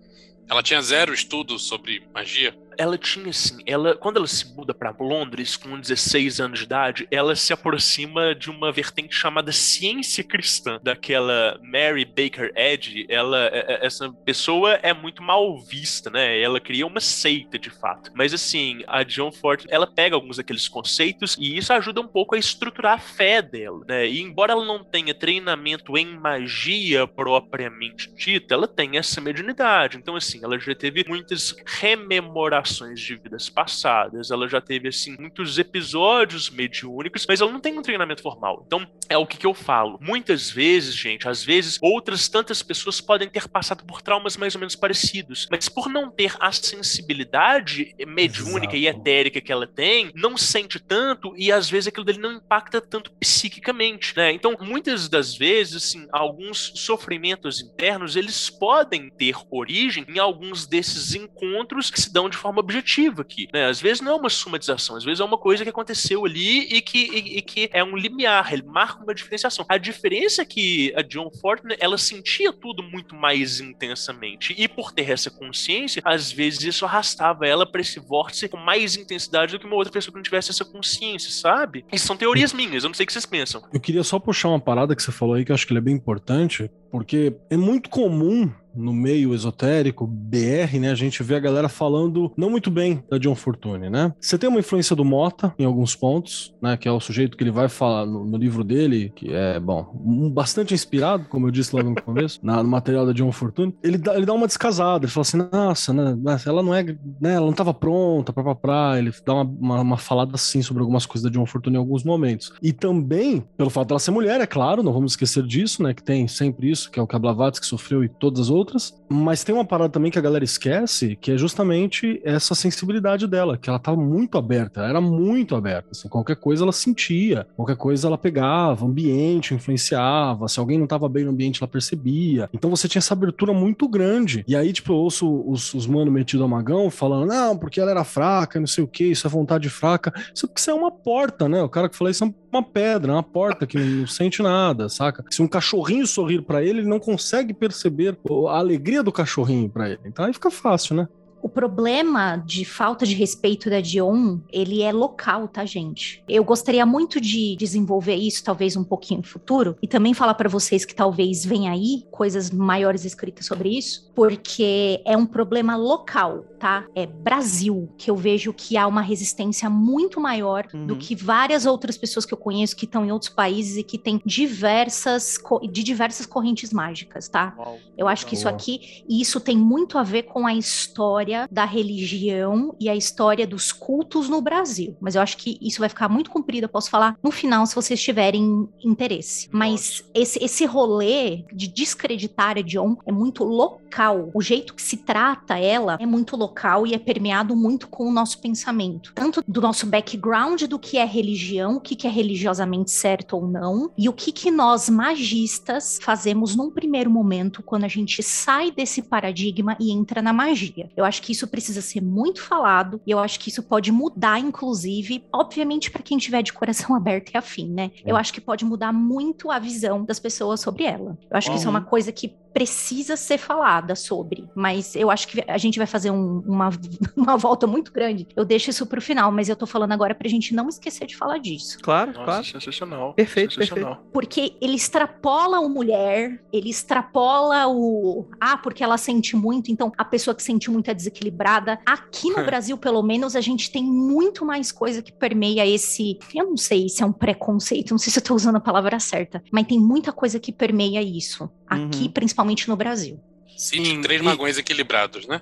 ela tinha zero estudo sobre magia? Ela tinha assim, ela quando ela se muda para Londres com 16 anos de idade, ela se aproxima de uma vertente chamada ciência cristã, daquela Mary Baker Eddy. Ela é- é- essa pessoa é muito mal vista, né? Ela cria uma seita de fato. Mas assim, a John Ford, ela pega alguns daqueles conceitos e isso ajuda um pouco a estruturar a fé dela, né? E embora ela não tenha treinamento em magia propriamente dita, ela tem essa mediunidade. Então assim, ela já teve muitas rememorações reencarnações de vidas passadas, ela já teve, assim, muitos episódios mediúnicos, mas ela não tem um treinamento formal. Então, é o que, que eu falo. Muitas vezes, gente, às vezes, outras tantas pessoas podem ter passado por traumas mais ou menos parecidos, mas por não ter a sensibilidade mediúnica Exato. e etérica que ela tem, não sente tanto e às vezes aquilo dele não impacta tanto psiquicamente, né? Então, muitas das vezes, assim, alguns sofrimentos internos, eles podem ter origem em alguns desses encontros que se dão de forma objetiva aqui, né? Às vezes não é uma somatização, às vezes é uma coisa que aconteceu ali e que, e, e que é um limiar, ele marca uma diferenciação. A diferença é que a John Fortune, ela sentia tudo muito mais intensamente e por ter essa consciência, às vezes isso arrastava ela para esse vórtice com mais intensidade do que uma outra pessoa que não tivesse essa consciência, sabe? Isso são teorias minhas, eu não sei o que vocês pensam. Eu queria só puxar uma parada que você falou aí que eu acho que é bem importante, porque é muito comum no meio esotérico, BR, né, a gente vê a galera falando não muito bem da John Fortune, né? Você tem uma influência do Mota em alguns pontos, né, que é o sujeito que ele vai falar no, no livro dele, que é, bom, um, bastante inspirado, como eu disse lá no começo, na, no material da John Fortune. Ele dá, ele dá uma descasada, ele fala assim, nossa, né, ela não é, né, ela não estava pronta para pra, ele dá uma, uma, uma, falada assim sobre algumas coisas da John Fortune em alguns momentos. E também, pelo fato dela ser mulher, é claro, não vamos esquecer disso, né, que tem sempre isso, que é o que a Blavatsky sofreu e todas as outras. Mas tem uma parada também que a galera esquece, que é justamente essa sensibilidade dela, que ela tava muito aberta, era muito aberta. Assim, qualquer coisa ela sentia, qualquer coisa ela pegava, ambiente influenciava, se alguém não tava bem no ambiente ela percebia. Então você tinha essa abertura muito grande. E aí, tipo, eu ouço os, os mano metido a magão falando, não, porque ela era fraca, não sei o que, isso é vontade fraca. Isso é porque isso é uma porta, né? O cara que falou isso é uma pedra, uma porta que não sente nada, saca? Se um cachorrinho sorrir para ele, ele não consegue perceber a alegria do cachorrinho para ele. Então aí fica fácil, né? O problema de falta de respeito da Dion, ele é local, tá, gente? Eu gostaria muito de desenvolver isso, talvez um pouquinho no futuro, e também falar para vocês que talvez venha aí coisas maiores escritas sobre isso, porque é um problema local, tá? É Brasil que eu vejo que há uma resistência muito maior uhum. do que várias outras pessoas que eu conheço que estão em outros países e que têm diversas de diversas correntes mágicas, tá? Uau. Eu acho que isso aqui, e isso tem muito a ver com a história história da religião e a história dos cultos no Brasil. Mas eu acho que isso vai ficar muito comprido, eu posso falar no final se vocês tiverem interesse. Mas esse, esse rolê de descreditar a Dion é muito local. O jeito que se trata ela é muito local e é permeado muito com o nosso pensamento. Tanto do nosso background do que é religião, o que, que é religiosamente certo ou não, e o que, que nós magistas fazemos num primeiro momento quando a gente sai desse paradigma e entra na magia. Eu acho acho que isso precisa ser muito falado e eu acho que isso pode mudar, inclusive, obviamente, para quem tiver de coração aberto e afim, né? É. Eu acho que pode mudar muito a visão das pessoas sobre ela. Eu acho uhum. que isso é uma coisa que precisa ser falada sobre, mas eu acho que a gente vai fazer um, uma, uma volta muito grande. Eu deixo isso pro final, mas eu tô falando agora pra gente não esquecer de falar disso. Claro, Nossa, claro. Sensacional. Perfeito, sensacional. perfeito. Porque ele extrapola o mulher, ele extrapola o. Ah, porque ela sente muito, então a pessoa que sente muito é desequilibrada. Aqui no Brasil, pelo menos, a gente tem muito mais coisa que permeia esse. Eu não sei se é um preconceito, não sei se eu tô usando a palavra certa, mas tem muita coisa que permeia isso. Aqui, uhum. principalmente no Brasil. Cite três e... magões equilibrados, né?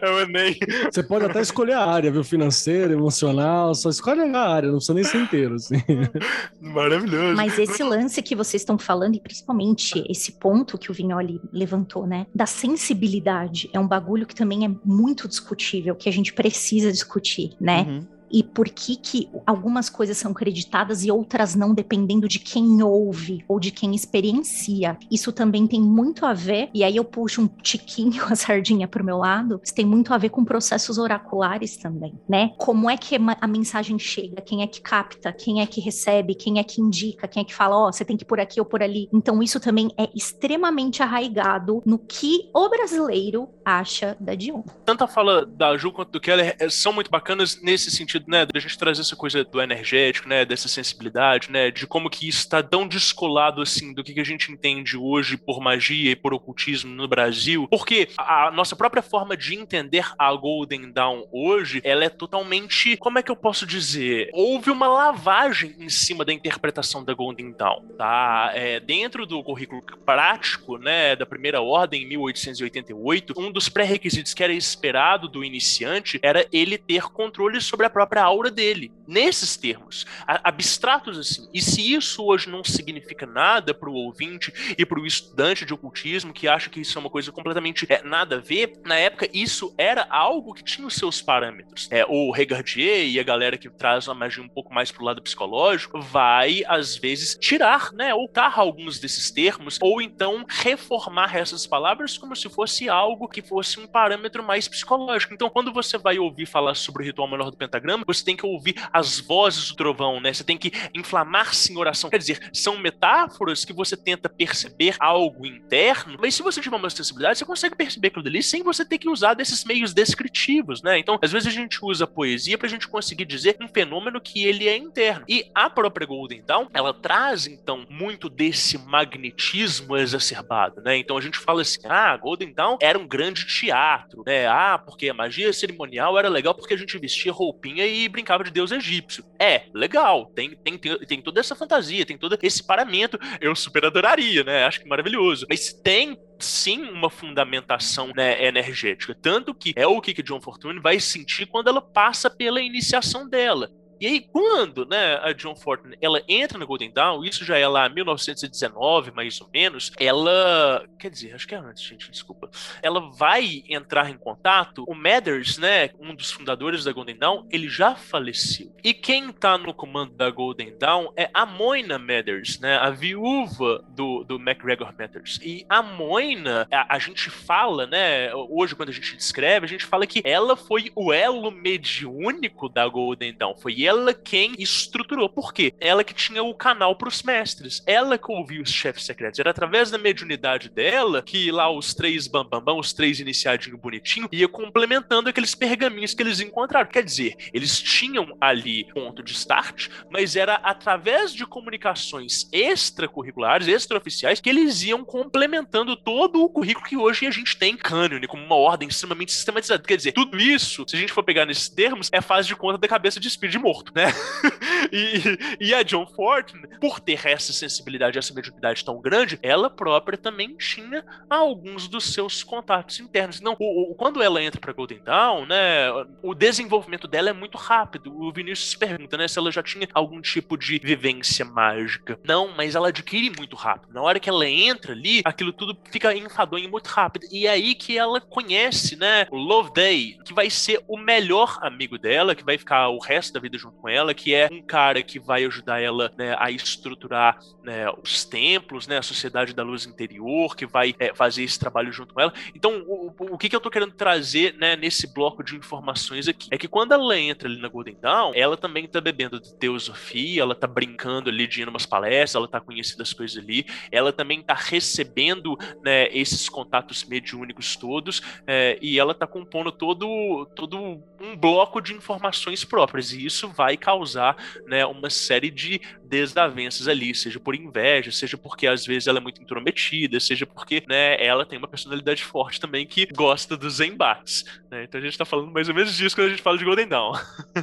é o Enem. Você pode até escolher a área, viu? Financeira, emocional, só escolhe a área, não precisa nem ser inteiro, assim. Maravilhoso. Mas esse lance que vocês estão falando, e principalmente esse ponto que o Vignoli levantou, né? Da sensibilidade, é um bagulho que também é muito discutível, que a gente precisa discutir, né? Uhum e por que que algumas coisas são creditadas e outras não, dependendo de quem ouve ou de quem experiencia. Isso também tem muito a ver, e aí eu puxo um tiquinho a sardinha pro meu lado, isso tem muito a ver com processos oraculares também, né? Como é que a mensagem chega, quem é que capta, quem é que recebe, quem é que indica, quem é que fala, ó, oh, você tem que ir por aqui ou por ali. Então isso também é extremamente arraigado no que o brasileiro acha da Dion. Tanto a fala da Ju quanto do Keller eh, são muito bacanas nesse sentido né, da gente trazer essa coisa do energético, né, dessa sensibilidade, né, de como que isso está tão descolado assim do que, que a gente entende hoje por magia e por ocultismo no Brasil, porque a nossa própria forma de entender a Golden Dawn hoje, ela é totalmente, como é que eu posso dizer? Houve uma lavagem em cima da interpretação da Golden Dawn, tá? É, dentro do currículo prático, né, da primeira ordem em 1888, um dos pré-requisitos que era esperado do iniciante era ele ter controle sobre a própria aura dele. Nesses termos, abstratos assim. E se isso hoje não significa nada para o ouvinte e para o estudante de ocultismo que acha que isso é uma coisa completamente é, nada a ver, na época isso era algo que tinha os seus parâmetros. É, o Regardier e a galera que traz a magia um pouco mais pro lado psicológico vai, às vezes, tirar, né, ou tar alguns desses termos, ou então reformar essas palavras como se fosse algo que fosse um parâmetro mais psicológico. Então, quando você vai ouvir falar sobre o ritual menor do pentagrama, você tem que ouvir as vozes do trovão, né? Você tem que inflamar-se em oração. Quer dizer, são metáforas que você tenta perceber algo interno, mas se você tiver uma sensibilidade, você consegue perceber aquilo dali sem você ter que usar desses meios descritivos, né? Então, às vezes a gente usa a poesia pra gente conseguir dizer um fenômeno que ele é interno. E a própria Golden Dawn, ela traz, então, muito desse magnetismo exacerbado, né? Então a gente fala assim, ah, Golden Dawn era um grande teatro, né? Ah, porque a magia cerimonial era legal porque a gente vestia roupinha e brincava de deus egípcio. É, legal, tem, tem, tem toda essa fantasia, tem todo esse paramento, eu super adoraria, né? Acho que maravilhoso. Mas tem sim uma fundamentação né, energética. Tanto que é o que John Fortune vai sentir quando ela passa pela iniciação dela. E aí, quando né, a John Fortune ela entra na Golden Dawn, isso já é lá 1919, mais ou menos, ela. Quer dizer, acho que é antes, gente, desculpa. Ela vai entrar em contato. O Mathers, né, um dos fundadores da Golden Dawn, ele já faleceu. E quem tá no comando da Golden Dawn é a Moina Mathers, né, a viúva do, do MacGregor Mathers. E a Moina, a, a gente fala, né, hoje quando a gente descreve, a gente fala que ela foi o elo mediúnico da Golden Dawn. Foi ela quem estruturou. Por quê? Ela que tinha o canal para os mestres. Ela que ouvia os chefes secretos. Era através da mediunidade dela que lá os três bambambam, os três iniciadinho bonitinho, ia complementando aqueles pergaminhos que eles encontraram. Quer dizer, eles tinham ali ponto de start, mas era através de comunicações extracurriculares, extraoficiais, que eles iam complementando todo o currículo que hoje a gente tem em cânone, como uma ordem extremamente sistematizada. Quer dizer, tudo isso, se a gente for pegar nesses termos, é faz de conta da cabeça de de morto morto, né? e, e a John Fortune, por ter essa sensibilidade, essa mediunidade tão grande, ela própria também tinha alguns dos seus contatos internos. Não, o, o, quando ela entra para Golden Dawn, né, o desenvolvimento dela é muito rápido. O Vinícius pergunta, né, se ela já tinha algum tipo de vivência mágica. Não, mas ela adquire muito rápido. Na hora que ela entra ali, aquilo tudo fica enfadonho muito rápido. E é aí que ela conhece, né, o Love Day, que vai ser o melhor amigo dela, que vai ficar o resto da vida junto com ela, que é um cara que vai ajudar ela né, a estruturar né, os templos, né, a sociedade da luz interior, que vai é, fazer esse trabalho junto com ela. Então, o, o que, que eu tô querendo trazer né, nesse bloco de informações aqui é que quando ela entra ali na Golden Dawn, ela também tá bebendo de teosofia, ela tá brincando ali de ir umas palestras, ela tá conhecendo as coisas ali, ela também tá recebendo né, esses contatos mediúnicos todos é, e ela tá compondo todo, todo um bloco de informações próprias e isso vai causar né, uma série de desavenças ali, seja por inveja, seja porque às vezes ela é muito intrometida, seja porque né, ela tem uma personalidade forte também que gosta dos embates. Né? Então a gente tá falando mais ou menos disso quando a gente fala de Golden Dawn.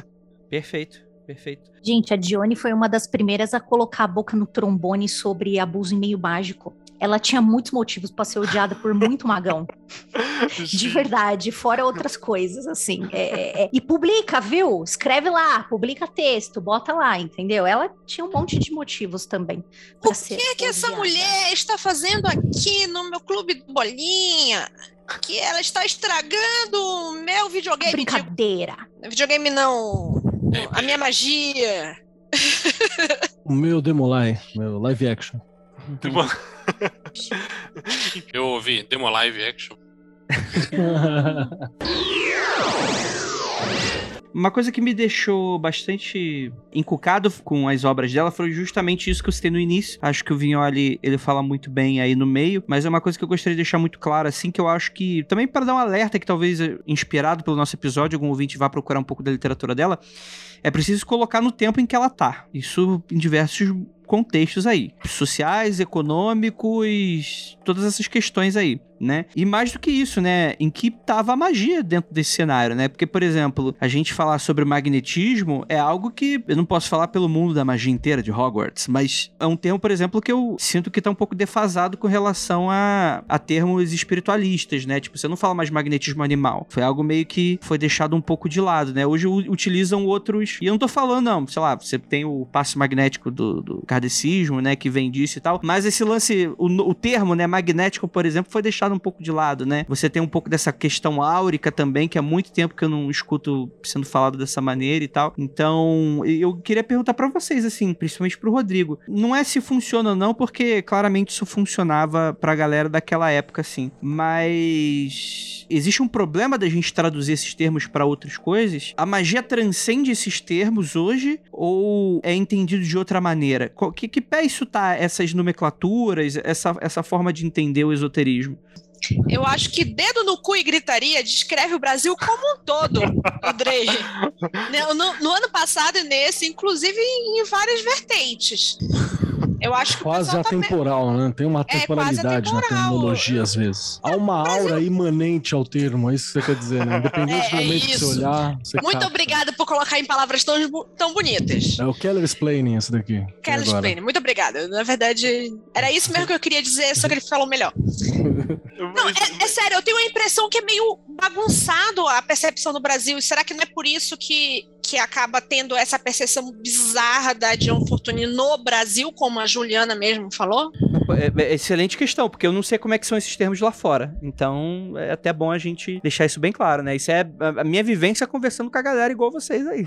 Perfeito. Perfeito. Gente, a Dione foi uma das primeiras a colocar a boca no trombone sobre abuso em meio mágico ela tinha muitos motivos para ser odiada por muito magão. De verdade, fora outras coisas, assim. É, é, é, e publica, viu? Escreve lá, publica texto, bota lá, entendeu? Ela tinha um monte de motivos também. O que é que essa mulher está fazendo aqui no meu clube do Bolinha? Que ela está estragando o meu videogame. Brincadeira. De... Videogame não. A minha magia. O meu Demolai, meu live action. Demo... Eu ouvi Demo Live Action. Uma coisa que me deixou bastante encucado com as obras dela foi justamente isso que eu citei no início. Acho que o Vignoli, ele fala muito bem aí no meio, mas é uma coisa que eu gostaria de deixar muito claro, assim, que eu acho que, também para dar um alerta que talvez, eh, inspirado pelo nosso episódio, algum ouvinte vá procurar um pouco da literatura dela, é preciso colocar no tempo em que ela tá. Isso em diversos contextos aí, sociais, econômicos, todas essas questões aí né? E mais do que isso, né? Em que tava a magia dentro desse cenário, né? Porque, por exemplo, a gente falar sobre magnetismo é algo que eu não posso falar pelo mundo da magia inteira de Hogwarts, mas é um termo, por exemplo, que eu sinto que tá um pouco defasado com relação a, a termos espiritualistas, né? Tipo, você não fala mais magnetismo animal. Foi algo meio que foi deixado um pouco de lado, né? Hoje utilizam outros. E eu não tô falando, não, sei lá, você tem o passe magnético do, do kardecismo, né? Que vem disso e tal. Mas esse lance, o, o termo, né, magnético, por exemplo, foi deixado deixado um pouco de lado, né? Você tem um pouco dessa questão áurica também, que há muito tempo que eu não escuto sendo falado dessa maneira e tal. Então, eu queria perguntar para vocês, assim, principalmente pro Rodrigo. Não é se funciona ou não, porque claramente isso funcionava pra galera daquela época, assim. Mas existe um problema da gente traduzir esses termos para outras coisas? A magia transcende esses termos hoje ou é entendido de outra maneira? Que, que pé isso tá, essas nomenclaturas, essa, essa forma de entender o esoterismo? Eu acho que dedo no cu e gritaria descreve o Brasil como um todo, Andrei. No, no, ano passado e nesse, inclusive em várias vertentes. Eu acho que quase atemporal, tá... né? Tem uma é, temporalidade é na terminologia às vezes. Há uma Brasil... aura imanente ao termo, é isso que você quer dizer, né? Independente é, do momento que você olhar. Você Muito capta. obrigada por colocar em palavras tão, tão bonitas. É o Keller Explaining esse daqui. Keller Explaining, muito obrigada. Na verdade, era isso mesmo que eu queria dizer, só que ele falou melhor. Não, é, é sério, eu tenho a impressão que é meio bagunçado a percepção no Brasil. E será que não é por isso que que acaba tendo essa percepção bizarra da John Fortune no Brasil, como a Juliana mesmo falou? É, é, excelente questão, porque eu não sei como é que são esses termos lá fora. Então é até bom a gente deixar isso bem claro, né? Isso é a minha vivência conversando com a galera igual vocês aí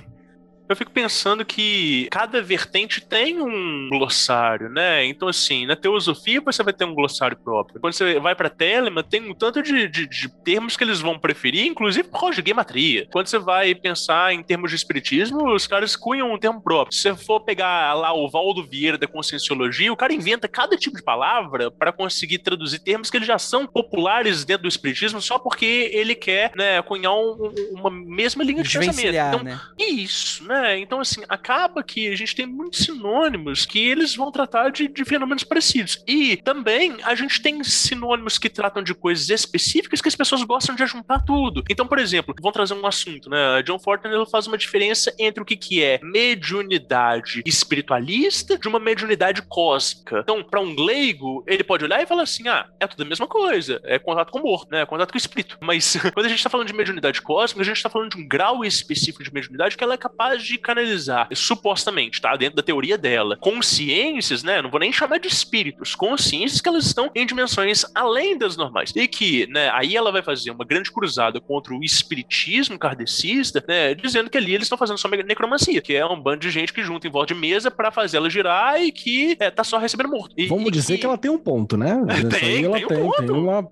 eu fico pensando que cada vertente tem um glossário, né? Então, assim, na teosofia você vai ter um glossário próprio. Quando você vai pra Telema, tem um tanto de, de, de termos que eles vão preferir, inclusive por causa de gematria. Quando você vai pensar em termos de espiritismo, os caras cunham um termo próprio. Se você for pegar lá o Valdo Vieira da Conscienciologia, o cara inventa cada tipo de palavra para conseguir traduzir termos que eles já são populares dentro do espiritismo só porque ele quer, né, cunhar um, uma mesma linha de pensamento. Então, né? isso, né? É, então assim, acaba que a gente tem muitos sinônimos que eles vão tratar de, de fenômenos parecidos. E também a gente tem sinônimos que tratam de coisas específicas que as pessoas gostam de juntar tudo. Então, por exemplo, vão trazer um assunto, né? John Fortner faz uma diferença entre o que, que é mediunidade espiritualista de uma mediunidade cósmica. Então, para um leigo, ele pode olhar e falar assim: ah, é tudo a mesma coisa, é contato com o morto, né? É contato com o espírito. Mas quando a gente está falando de mediunidade cósmica, a gente está falando de um grau específico de mediunidade que ela é capaz de de canalizar, supostamente, tá? Dentro da teoria dela, consciências, né? Não vou nem chamar de espíritos, consciências que elas estão em dimensões além das normais. E que, né, aí ela vai fazer uma grande cruzada contra o espiritismo kardecista, né? Dizendo que ali eles estão fazendo só necromancia, que é um bando de gente que junta em volta de mesa para fazer ela girar e que é, tá só recebendo morto. E, Vamos e dizer que... que... ela tem um ponto, né? tem, ela tem, tem, um tem uma...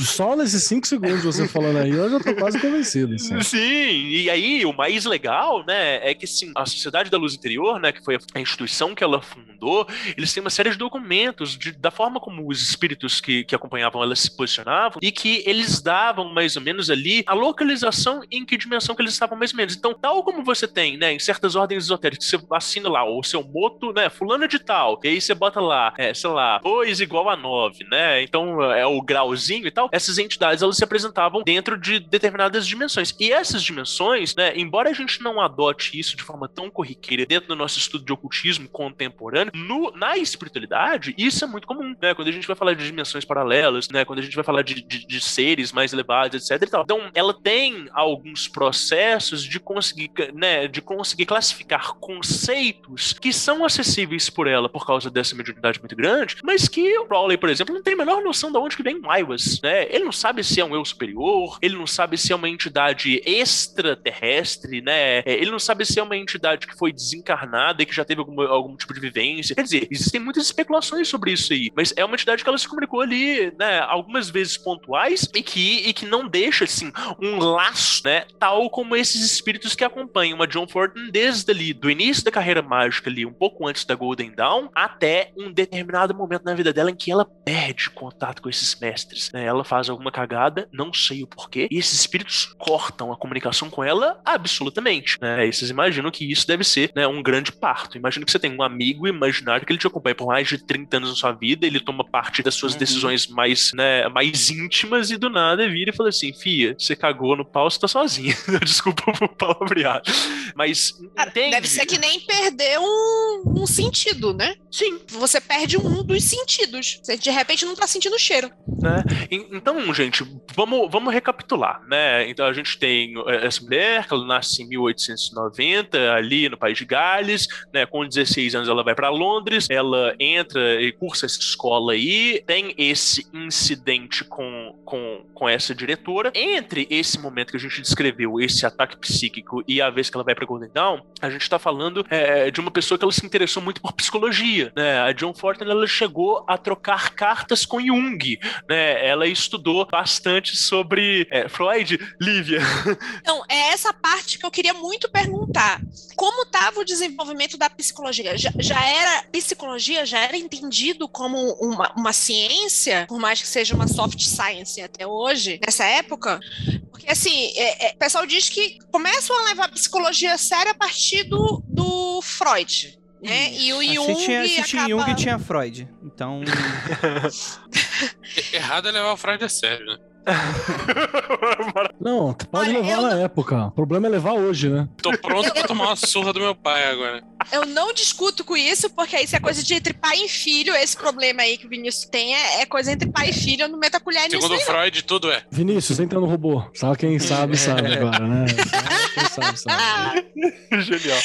Só nesses cinco segundos você falando aí, eu já tô quase convencido. Assim. Sim, e aí o mais legal, né, é que sim, a Sociedade da Luz Interior, né, que foi a instituição que ela fundou, eles têm uma série de documentos de, da forma como os espíritos que, que acompanhavam ela se posicionavam e que eles davam mais ou menos ali a localização em que dimensão que eles estavam mais ou menos. Então, tal como você tem, né, em certas ordens esotéricas, você assina lá o seu moto, né, fulano de tal, e aí você bota lá, é, sei lá, 2 igual a 9, né, então é o grauzinho e tal, essas entidades, elas se apresentavam dentro de determinadas dimensões. E essas dimensões, né, embora a gente não adote isso de forma tão corriqueira dentro do nosso estudo de ocultismo contemporâneo, no, na espiritualidade, isso é muito comum, né? Quando a gente vai falar de dimensões paralelas, né? Quando a gente vai falar de, de, de seres mais elevados, etc. Então, ela tem alguns processos de conseguir, né? De conseguir classificar conceitos que são acessíveis por ela por causa dessa mediunidade muito grande, mas que o Crowley, por exemplo, não tem a menor noção de onde que vem o Iwas, né? Ele não sabe se é um eu superior, ele não sabe se é uma entidade extraterrestre, né? Ele não sabe ser uma entidade que foi desencarnada e que já teve algum, algum tipo de vivência. Quer dizer, existem muitas especulações sobre isso aí, mas é uma entidade que ela se comunicou ali, né, algumas vezes pontuais e que, e que não deixa, assim, um laço, né, tal como esses espíritos que acompanham a John Fortin desde ali, do início da carreira mágica ali, um pouco antes da Golden Dawn, até um determinado momento na vida dela em que ela perde contato com esses mestres. Né? Ela faz alguma cagada, não sei o porquê, e esses espíritos cortam a comunicação com ela absolutamente. Né? E imaginam que isso deve ser né, um grande parto. Imagina que você tem um amigo imaginário que ele te acompanha por mais de 30 anos na sua vida, ele toma parte das suas uhum. decisões mais, né, mais íntimas e do nada vira e fala assim: Fia, você cagou no pau, você tá sozinha. Desculpa o palavreado. Mas. Cara, deve ser que nem perder um, um sentido, né? Sim. Você perde um dos sentidos. Você de repente não tá sentindo o cheiro. Né? Então, gente, vamos, vamos recapitular, né? Então a gente tem eh, essa mulher, que ela nasce em 1890, ali no país de Gales, né? Com 16 anos ela vai para Londres, ela entra e cursa essa escola aí, tem esse incidente com, com, com essa diretora. Entre esse momento que a gente descreveu, esse ataque psíquico, e a vez que ela vai pra Golden Dawn, a gente tá falando é, de uma pessoa que ela se interessou muito por psicologia, né? A John Fortin, ela chegou a trocar cartas com Jung, né? Ela estudou bastante sobre é, Freud, Lívia. Então, é essa parte que eu queria muito perguntar. Como estava o desenvolvimento da psicologia? Já, já, era psicologia, já era entendido como uma, uma ciência, por mais que seja uma soft science até hoje, nessa época? Porque, assim, é, é, o pessoal diz que começam a levar a psicologia a sério a partir do, do Freud. Né? E o Jung. Se tinha, se tinha acaba... Jung, tinha Freud. Então. Errado é levar o Freud a sério, né? Não, pode Olha, levar na não... época. O problema é levar hoje, né? Tô pronto pra tomar uma surra do meu pai agora. Eu não discuto com isso, porque isso é coisa de entre pai e filho. Esse problema aí que o Vinícius tem é, é coisa entre pai e filho. Eu não meto a colher nisso. Segundo Freud, tudo é. Vinícius, entra no robô. Só quem sabe, sabe agora, né? Só quem sabe, sabe. Genial.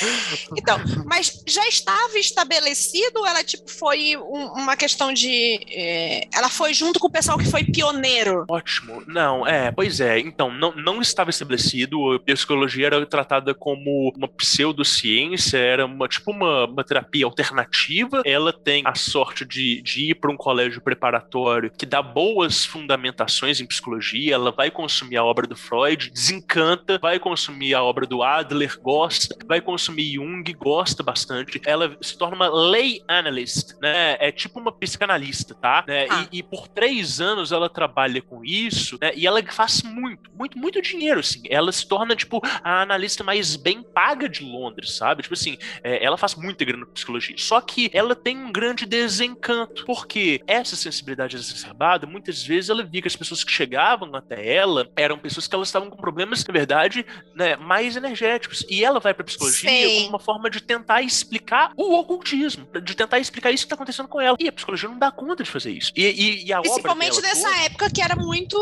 Então, mas já estava estabelecido, ela tipo foi um, uma questão de. É, ela foi junto com o pessoal que foi pioneiro. Ótimo. Não, é, pois é. Então, não, não estava estabelecido. A psicologia era tratada como uma pseudociência, era uma tipo uma, uma terapia alternativa. Ela tem a sorte de, de ir para um colégio preparatório que dá boas fundamentações em psicologia. Ela vai consumir a obra do Freud, desencanta, vai consumir a obra do Adler, gosta, vai consumir Jung, gosta bastante. Ela se torna uma lay analyst, né? É tipo uma psicanalista, tá? Né? Ah. E, e, por três anos ela trabalha com isso, né? E ela faz muito, muito, muito dinheiro, assim. Ela se torna, tipo, a analista mais bem paga de Londres, sabe? Tipo assim, é, ela faz muita grana com psicologia. Só que ela tem um grande desencanto, porque essa sensibilidade exacerbada, muitas vezes ela via que as pessoas que chegavam até ela eram pessoas que elas estavam com problemas, na verdade, né, mais energéticos. E ela vai pra psicologia Sim. como uma forma de tentar explicar o ocultismo, de tentar explicar isso que tá acontecendo com ela. E a psicologia não dá conta de fazer isso. E, e, e a Principalmente nessa toda... época que era muito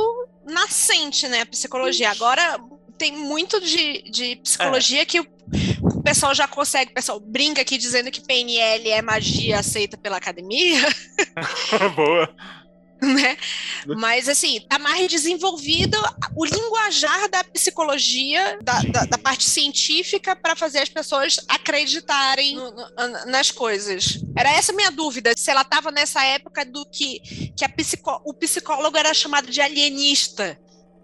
nascente, né, a psicologia. Agora tem muito de, de psicologia é. que o, o, pessoal já consegue. O pessoal brinca aqui dizendo que PNL é magia aceita pela academia. Boa. Né? Mas assim, tá mais desenvolvido o linguajar da psicologia, da, da, da parte científica, para fazer as pessoas acreditarem no, no, nas coisas. Era essa minha dúvida, se ela estava nessa época do que, que a psicó o psicólogo era chamado de alienista.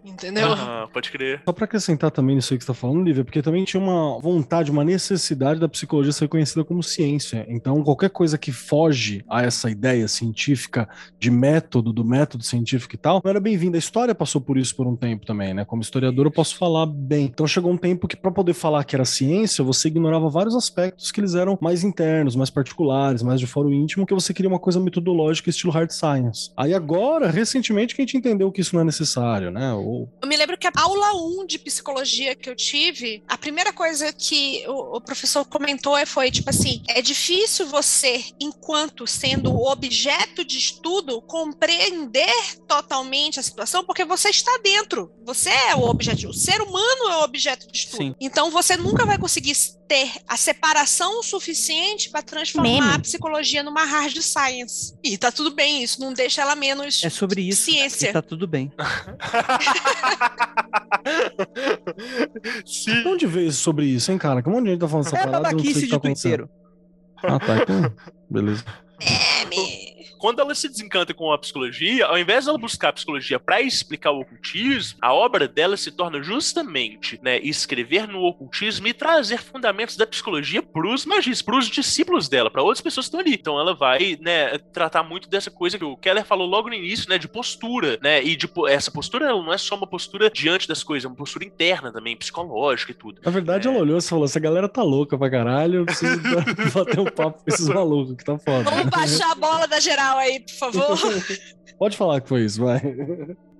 Entendeu? Uhum, pode crer. Só para acrescentar também nisso aí que você tá falando, Lívia, porque também tinha uma vontade, uma necessidade da psicologia ser conhecida como ciência. Então, qualquer coisa que foge a essa ideia científica de método, do método científico e tal, não era bem-vinda. A história passou por isso por um tempo também, né? Como historiador, eu posso falar bem. Então, chegou um tempo que, para poder falar que era ciência, você ignorava vários aspectos que eles eram mais internos, mais particulares, mais de foro íntimo, que você queria uma coisa metodológica, estilo hard science. Aí agora, recentemente, que a gente entendeu que isso não é necessário, né? Ou eu me lembro que a aula 1 de psicologia que eu tive, a primeira coisa que o, o professor comentou foi tipo assim: é difícil você, enquanto sendo o objeto de estudo, compreender totalmente a situação, porque você está dentro. Você é o objeto. O ser humano é o objeto de estudo. Sim. Então você nunca vai conseguir ter a separação suficiente para transformar Meme. a psicologia numa hard science. E tá tudo bem, isso não deixa ela menos É sobre isso. ciência. E tá tudo bem. Sim. De onde veio isso sobre isso, hein, cara? Que um monte de gente tá falando essa É parada. o babaquice que tá de acontecendo. twitteiro. Ah, tá. Então, beleza. Quando ela se desencanta com a psicologia, ao invés dela buscar a psicologia para explicar o ocultismo, a obra dela se torna justamente né, escrever no ocultismo e trazer fundamentos da psicologia para os magistas, para os discípulos dela, para outras pessoas que estão ali. Então ela vai né, tratar muito dessa coisa que o Keller falou logo no início, né, de postura, né? E de, essa postura ela não é só uma postura diante das coisas, é uma postura interna também, psicológica e tudo. Na verdade, É. ela olhou e falou: essa galera tá louca pra caralho, eu preciso bater um papo com esses malucos que tá foda. Vamos baixar a bola da geral aí, por favor. Pode falar que foi isso, vai.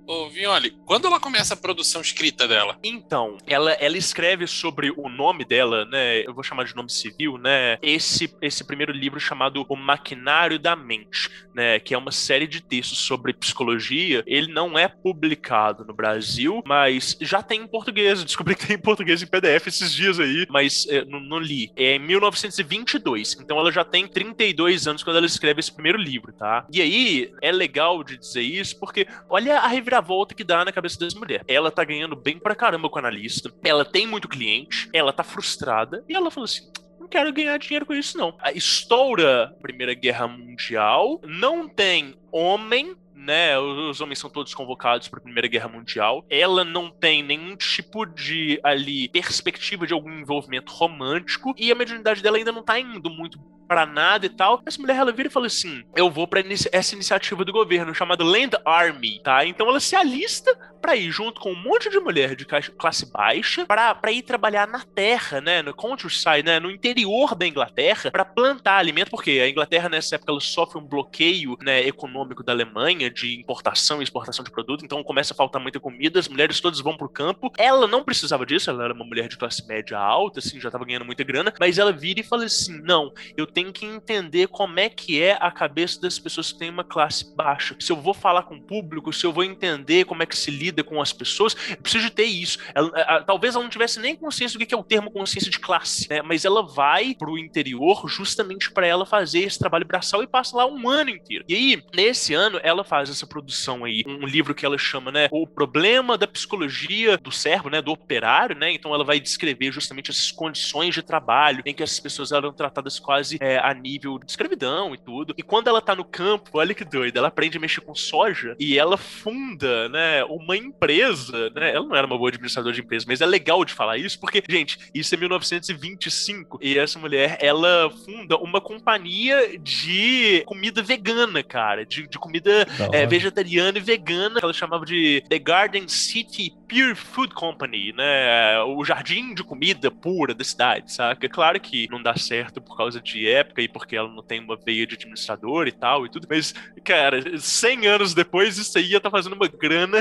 Ô, Violi, quando ela começa a produção escrita dela? Então, ela, ela escreve sobre o nome dela, né? Eu vou chamar de nome civil, né? Esse, esse primeiro livro chamado O Maquinário da Mente, né? Que é uma série de textos sobre psicologia. Ele não é publicado no Brasil, mas já tem em português. Descobri que tem em português em PDF esses dias aí, mas é, não, não li. É em 1922. Então ela já tem 32 anos quando ela escreve esse primeiro livro, tá? E aí é legal de dizer isso porque olha a reviravolta que dá na cabeça dessa mulher. Ela tá ganhando bem pra caramba com o analista, ela tem muito cliente, ela tá frustrada e ela fala assim: não quero ganhar dinheiro com isso, não. A estoura a Primeira Guerra Mundial, não tem homem. Né, os homens são todos convocados para a Primeira Guerra Mundial. Ela não tem nenhum tipo de ali perspectiva de algum envolvimento romântico e a mediunidade dela ainda não tá indo muito pra nada e tal. Essa mulher ela vira e fala assim: "Eu vou para essa iniciativa do governo chamada Land Army", tá? Então ela se alista pra ir junto com um monte de mulher de classe baixa pra ir trabalhar na terra, né, no countryside, né, no interior da Inglaterra, pra plantar alimento, porque a Inglaterra nessa época ela sofre um bloqueio, né, econômico da Alemanha de importação e exportação de produto, então começa a faltar muita comida, as mulheres todas vão pro campo. Ela não precisava disso, ela era uma mulher de classe média alta, assim, já tava ganhando muita grana, mas ela vira e fala assim: "Não, eu tenho que entender como é que é a cabeça das pessoas que têm uma classe baixa. Se eu vou falar com o público, se eu vou entender como é que se lida com as pessoas, eu preciso ter isso. Ela- a- talvez ela não tivesse nem consciência do que é o termo consciência de classe, né? Mas ela vai pro interior justamente para ela fazer esse trabalho braçal e passa lá um ano inteiro. E aí, nesse ano, ela faz essa produção aí, um livro que ela chama, né, O Problema da Psicologia do Servo, né, do operário, né? Então ela vai descrever justamente essas condições de trabalho em que essas pessoas eram tratadas quase é, a nível de escravidão e tudo. E quando ela tá no campo, olha que doido, ela aprende a mexer com soja e ela funda, né, uma empresa, né? Ela não era uma boa administradora de empresa, mas é legal de falar isso porque, gente, isso é 1925 e essa mulher, ela funda uma companhia de comida vegana, cara, de, de comida Da é, vegetariana e vegana, que ela chamava de The Garden City Pure Food Company, né? O jardim de comida pura da cidade, saca? Claro que não dá certo por causa de época e porque ela não tem uma veia de administrador e tal e tudo, mas, cara, 100 anos depois isso aí ia tá fazendo uma grana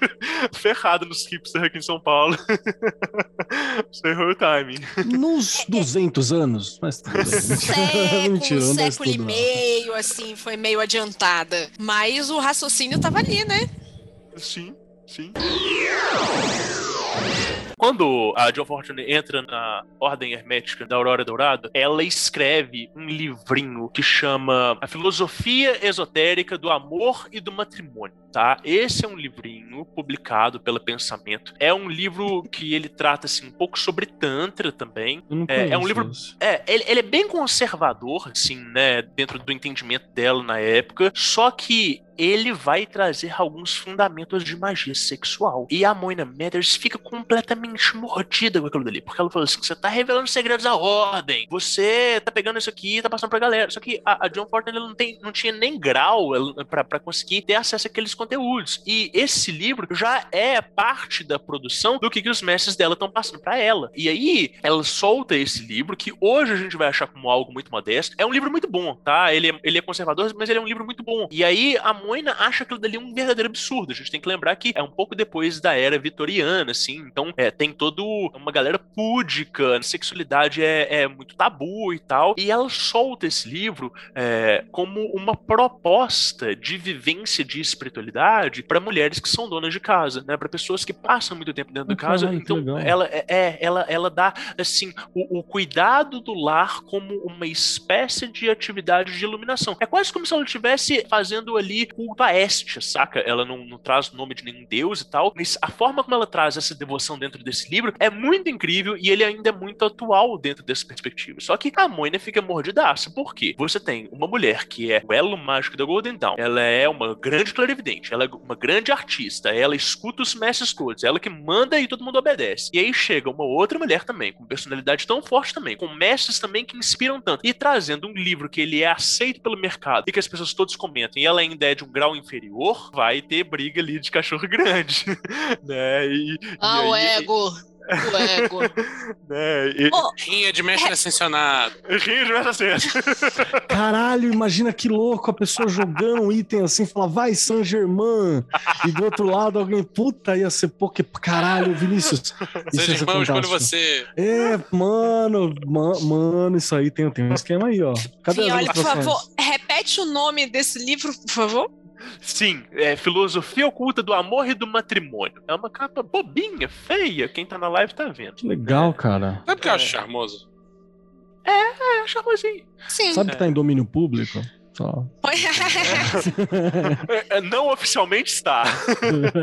ferrada nos hipsters aqui em São Paulo. Ferrou o timing. Nos 200 anos. Mas tudo bem. século, Mentira, isso século e meio, assim, foi meio adiantada. Mas o raciocínio tava ali, né? Sim, sim. Quando a John Fortune entra na Ordem Hermética da Aurora Dourada, ela escreve um livrinho que chama A Filosofia Esotérica do Amor e do Matrimônio, tá? Esse é um livrinho publicado pela Pensamento. É um livro que ele trata assim um pouco sobre tantra também. É, é um livro-. É, ele, ele é bem conservador, assim, né, dentro do entendimento dela na época, só que ele vai trazer alguns fundamentos de magia sexual. E a Moina Mathers fica completamente mordida com aquilo dali, porque ela falou assim: você tá revelando segredos da ordem, você tá pegando isso aqui e tá passando pra galera. Só que a, a John Fortin ela não, tem, não tinha nem grau pra conseguir ter acesso àqueles conteúdos. E esse livro já é parte da produção do que, que os mestres dela estão passando pra ela. E aí, ela solta esse livro, que hoje a gente vai achar como algo muito modesto. É um livro muito bom, tá? Ele é, ele é conservador, mas ele é um livro muito bom. E aí, a Moina acha aquilo dali um verdadeiro absurdo. A gente tem que lembrar que é um pouco depois da era vitoriana, assim, então é, tem todo uma galera púdica, a sexualidade é, é muito tabu e tal, e ela solta esse livro é, como uma proposta de vivência de espiritualidade para mulheres que são donas de casa, né, para pessoas que passam muito tempo dentro da casa. Caralho, que então ela é, é, ela, ela dá assim o, o cuidado do lar como uma espécie de atividade de iluminação. É quase como se ela estivesse fazendo ali culto a Estia, saca? Ela não, não traz o nome de nenhum deus e tal, mas a forma como ela traz essa devoção dentro desse livro é muito incrível e ele ainda é muito atual dentro dessa perspectiva. Só que a Moina fica mordidaça. Por quê? Você tem uma mulher que é o elo mágico da Golden Dawn, ela é uma grande clarividente, ela é uma grande artista, ela escuta os mestres todos, ela que manda e todo mundo obedece. E aí chega uma outra mulher também, com personalidade tão forte também, com mestres também que inspiram tanto, e trazendo um livro que ele é aceito pelo mercado e que as pessoas todas comentam, e ela ainda é de um grau inferior, vai ter briga ali de cachorro grande, né? E, Ah, e o aí- ego. O ego. né? E, Ô, Rinha de mestre ascensionado. Rio de Messas Caralho, imagina que louco a pessoa jogando um item assim, fala, vai Saint Germain. E do outro lado alguém, puta, ia ser porque caralho, Vinícius. Ser irmão, eu escolho você. É, mano, ma- mano, isso aí tem, tem um esquema aí, ó. Cadê Sim, as olha, por favor, repete o nome desse livro, por favor. Sim, é Filosofia Oculta do Amor e do Matrimônio. É uma capa bobinha, feia. Quem tá na live tá vendo. Que legal, cara. Sabe o que eu acho charmoso? É, charmosinho. Sim. Sabe que tá em domínio público? Só. É, é, Não oficialmente está.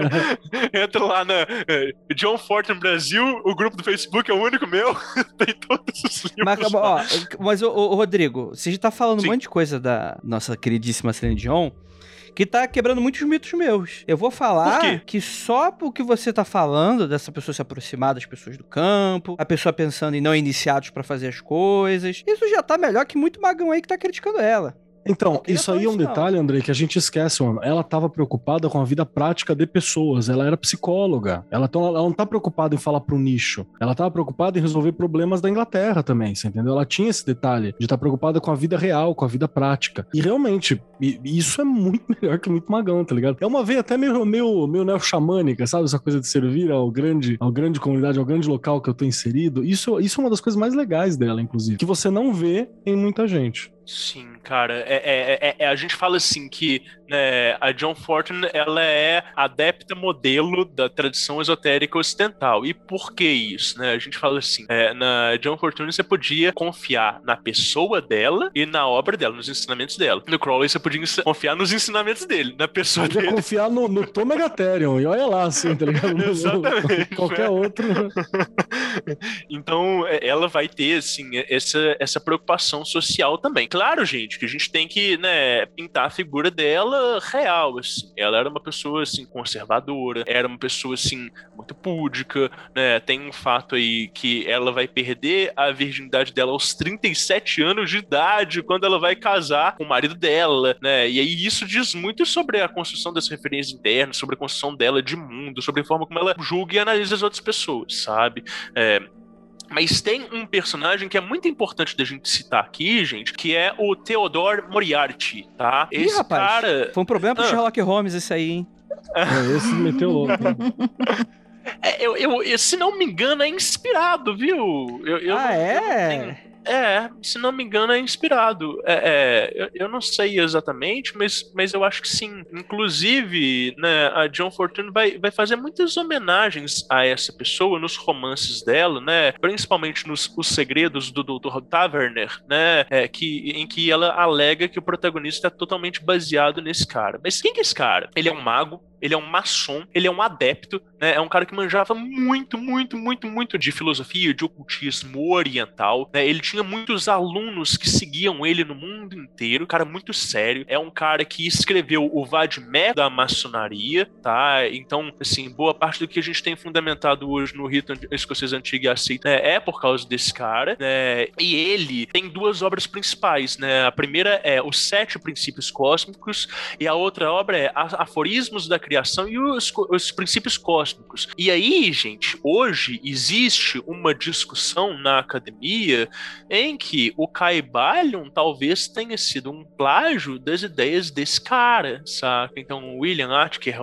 Entra lá na é, John Fortune Brasil, o grupo do Facebook é o único meu. Tem todos os livros. Mas, lá. ó, mas ô, ô, Rodrigo, você já tá falando Sim. um monte de coisa da nossa queridíssima Celine Dion que tá quebrando muitos mitos meus. Eu vou falar que só porque você tá falando dessa pessoa se aproximar das pessoas do campo, a pessoa pensando em não iniciados pra fazer as coisas, isso já tá melhor que muito magão aí que tá criticando ela. Então, isso aí é um detalhe, André, que a gente esquece, mano. Ela tava preocupada com a vida prática de pessoas. Ela era psicóloga. Ela, então, ela não tá preocupada em falar pro nicho. Ela tava preocupada em resolver problemas da Inglaterra também, você entendeu? Ela tinha esse detalhe de estar preocupada com a vida real, com a vida prática. E realmente, isso é muito melhor que muito magão, tá ligado? É uma veia até meio, meio, meio neo-xamânica, sabe? Essa coisa de servir ao grande, ao grande comunidade, ao grande local que eu tô inserido. Isso, isso é uma das coisas mais legais dela, inclusive. Que você não vê em muita gente. Sim, cara. É, é- é- é- a gente fala assim que né, a John Fortune ela é adepta modelo da tradição esotérica ocidental. E por que isso? Né? A gente fala assim: é, na John Fortune você podia confiar na pessoa dela e na obra dela, nos ensinamentos dela. No Crowley você podia confiar nos ensinamentos dele, na pessoa Podia dele. confiar no, no Tom Megatherium, e olha lá, assim, tá ligado? Exatamente, Qualquer né? outro. Então, é, ela vai ter, assim, essa, essa preocupação social também. Claro, gente, que a gente tem que, né, pintar a figura dela real, assim. Ela era uma pessoa, assim, conservadora, era uma pessoa, assim, muito púdica, né? Tem um fato aí que ela vai perder a virgindade dela aos 37 anos de idade, quando ela vai casar com o marido dela, né? E aí isso diz muito sobre a construção das referências internas, sobre a construção dela de mundo, sobre a forma como ela julga e analisa as outras pessoas, sabe? É, mas tem um personagem que é muito importante da gente citar aqui, gente, que é o Theodore Moriarty, tá? Ih, Esse rapaz. cara. Foi um problema pro Ah. Sherlock Holmes esse aí, hein? É, esse meteu louco. é, eu, eu- eu- se não me engano, é inspirado, viu? Eu, eu ah, não é? É, se não me engano, é inspirado. É, é, eu, eu não sei exatamente, mas, mas eu acho que sim. Inclusive, né, a John Fortune vai, vai fazer muitas homenagens a essa pessoa nos romances dela, né? Principalmente nos Os Segredos do Dr. Taverner, né? é, que, em que ela alega que o protagonista é totalmente baseado nesse cara. Mas quem que é esse cara? Ele é um mago, ele é um maçom, ele é um adepto, né? É um cara que manjava muito, muito, muito, muito de filosofia, de ocultismo oriental, né? Ele tinha muitos alunos que seguiam ele no mundo inteiro, cara muito sério. É um cara que escreveu o Vadmé da maçonaria, tá? Então, assim, boa parte do que a gente tem fundamentado hoje no rito escocês antigo e aceito né, é por causa desse cara, né? E ele tem duas obras principais, né? A primeira é Os Sete Princípios Cósmicos e a outra obra é Aforismos da criação e os, os princípios cósmicos. E aí, gente, hoje existe uma discussão na academia em que o Caibalion talvez tenha sido um plágio das ideias desse cara, saca? Então, William Atker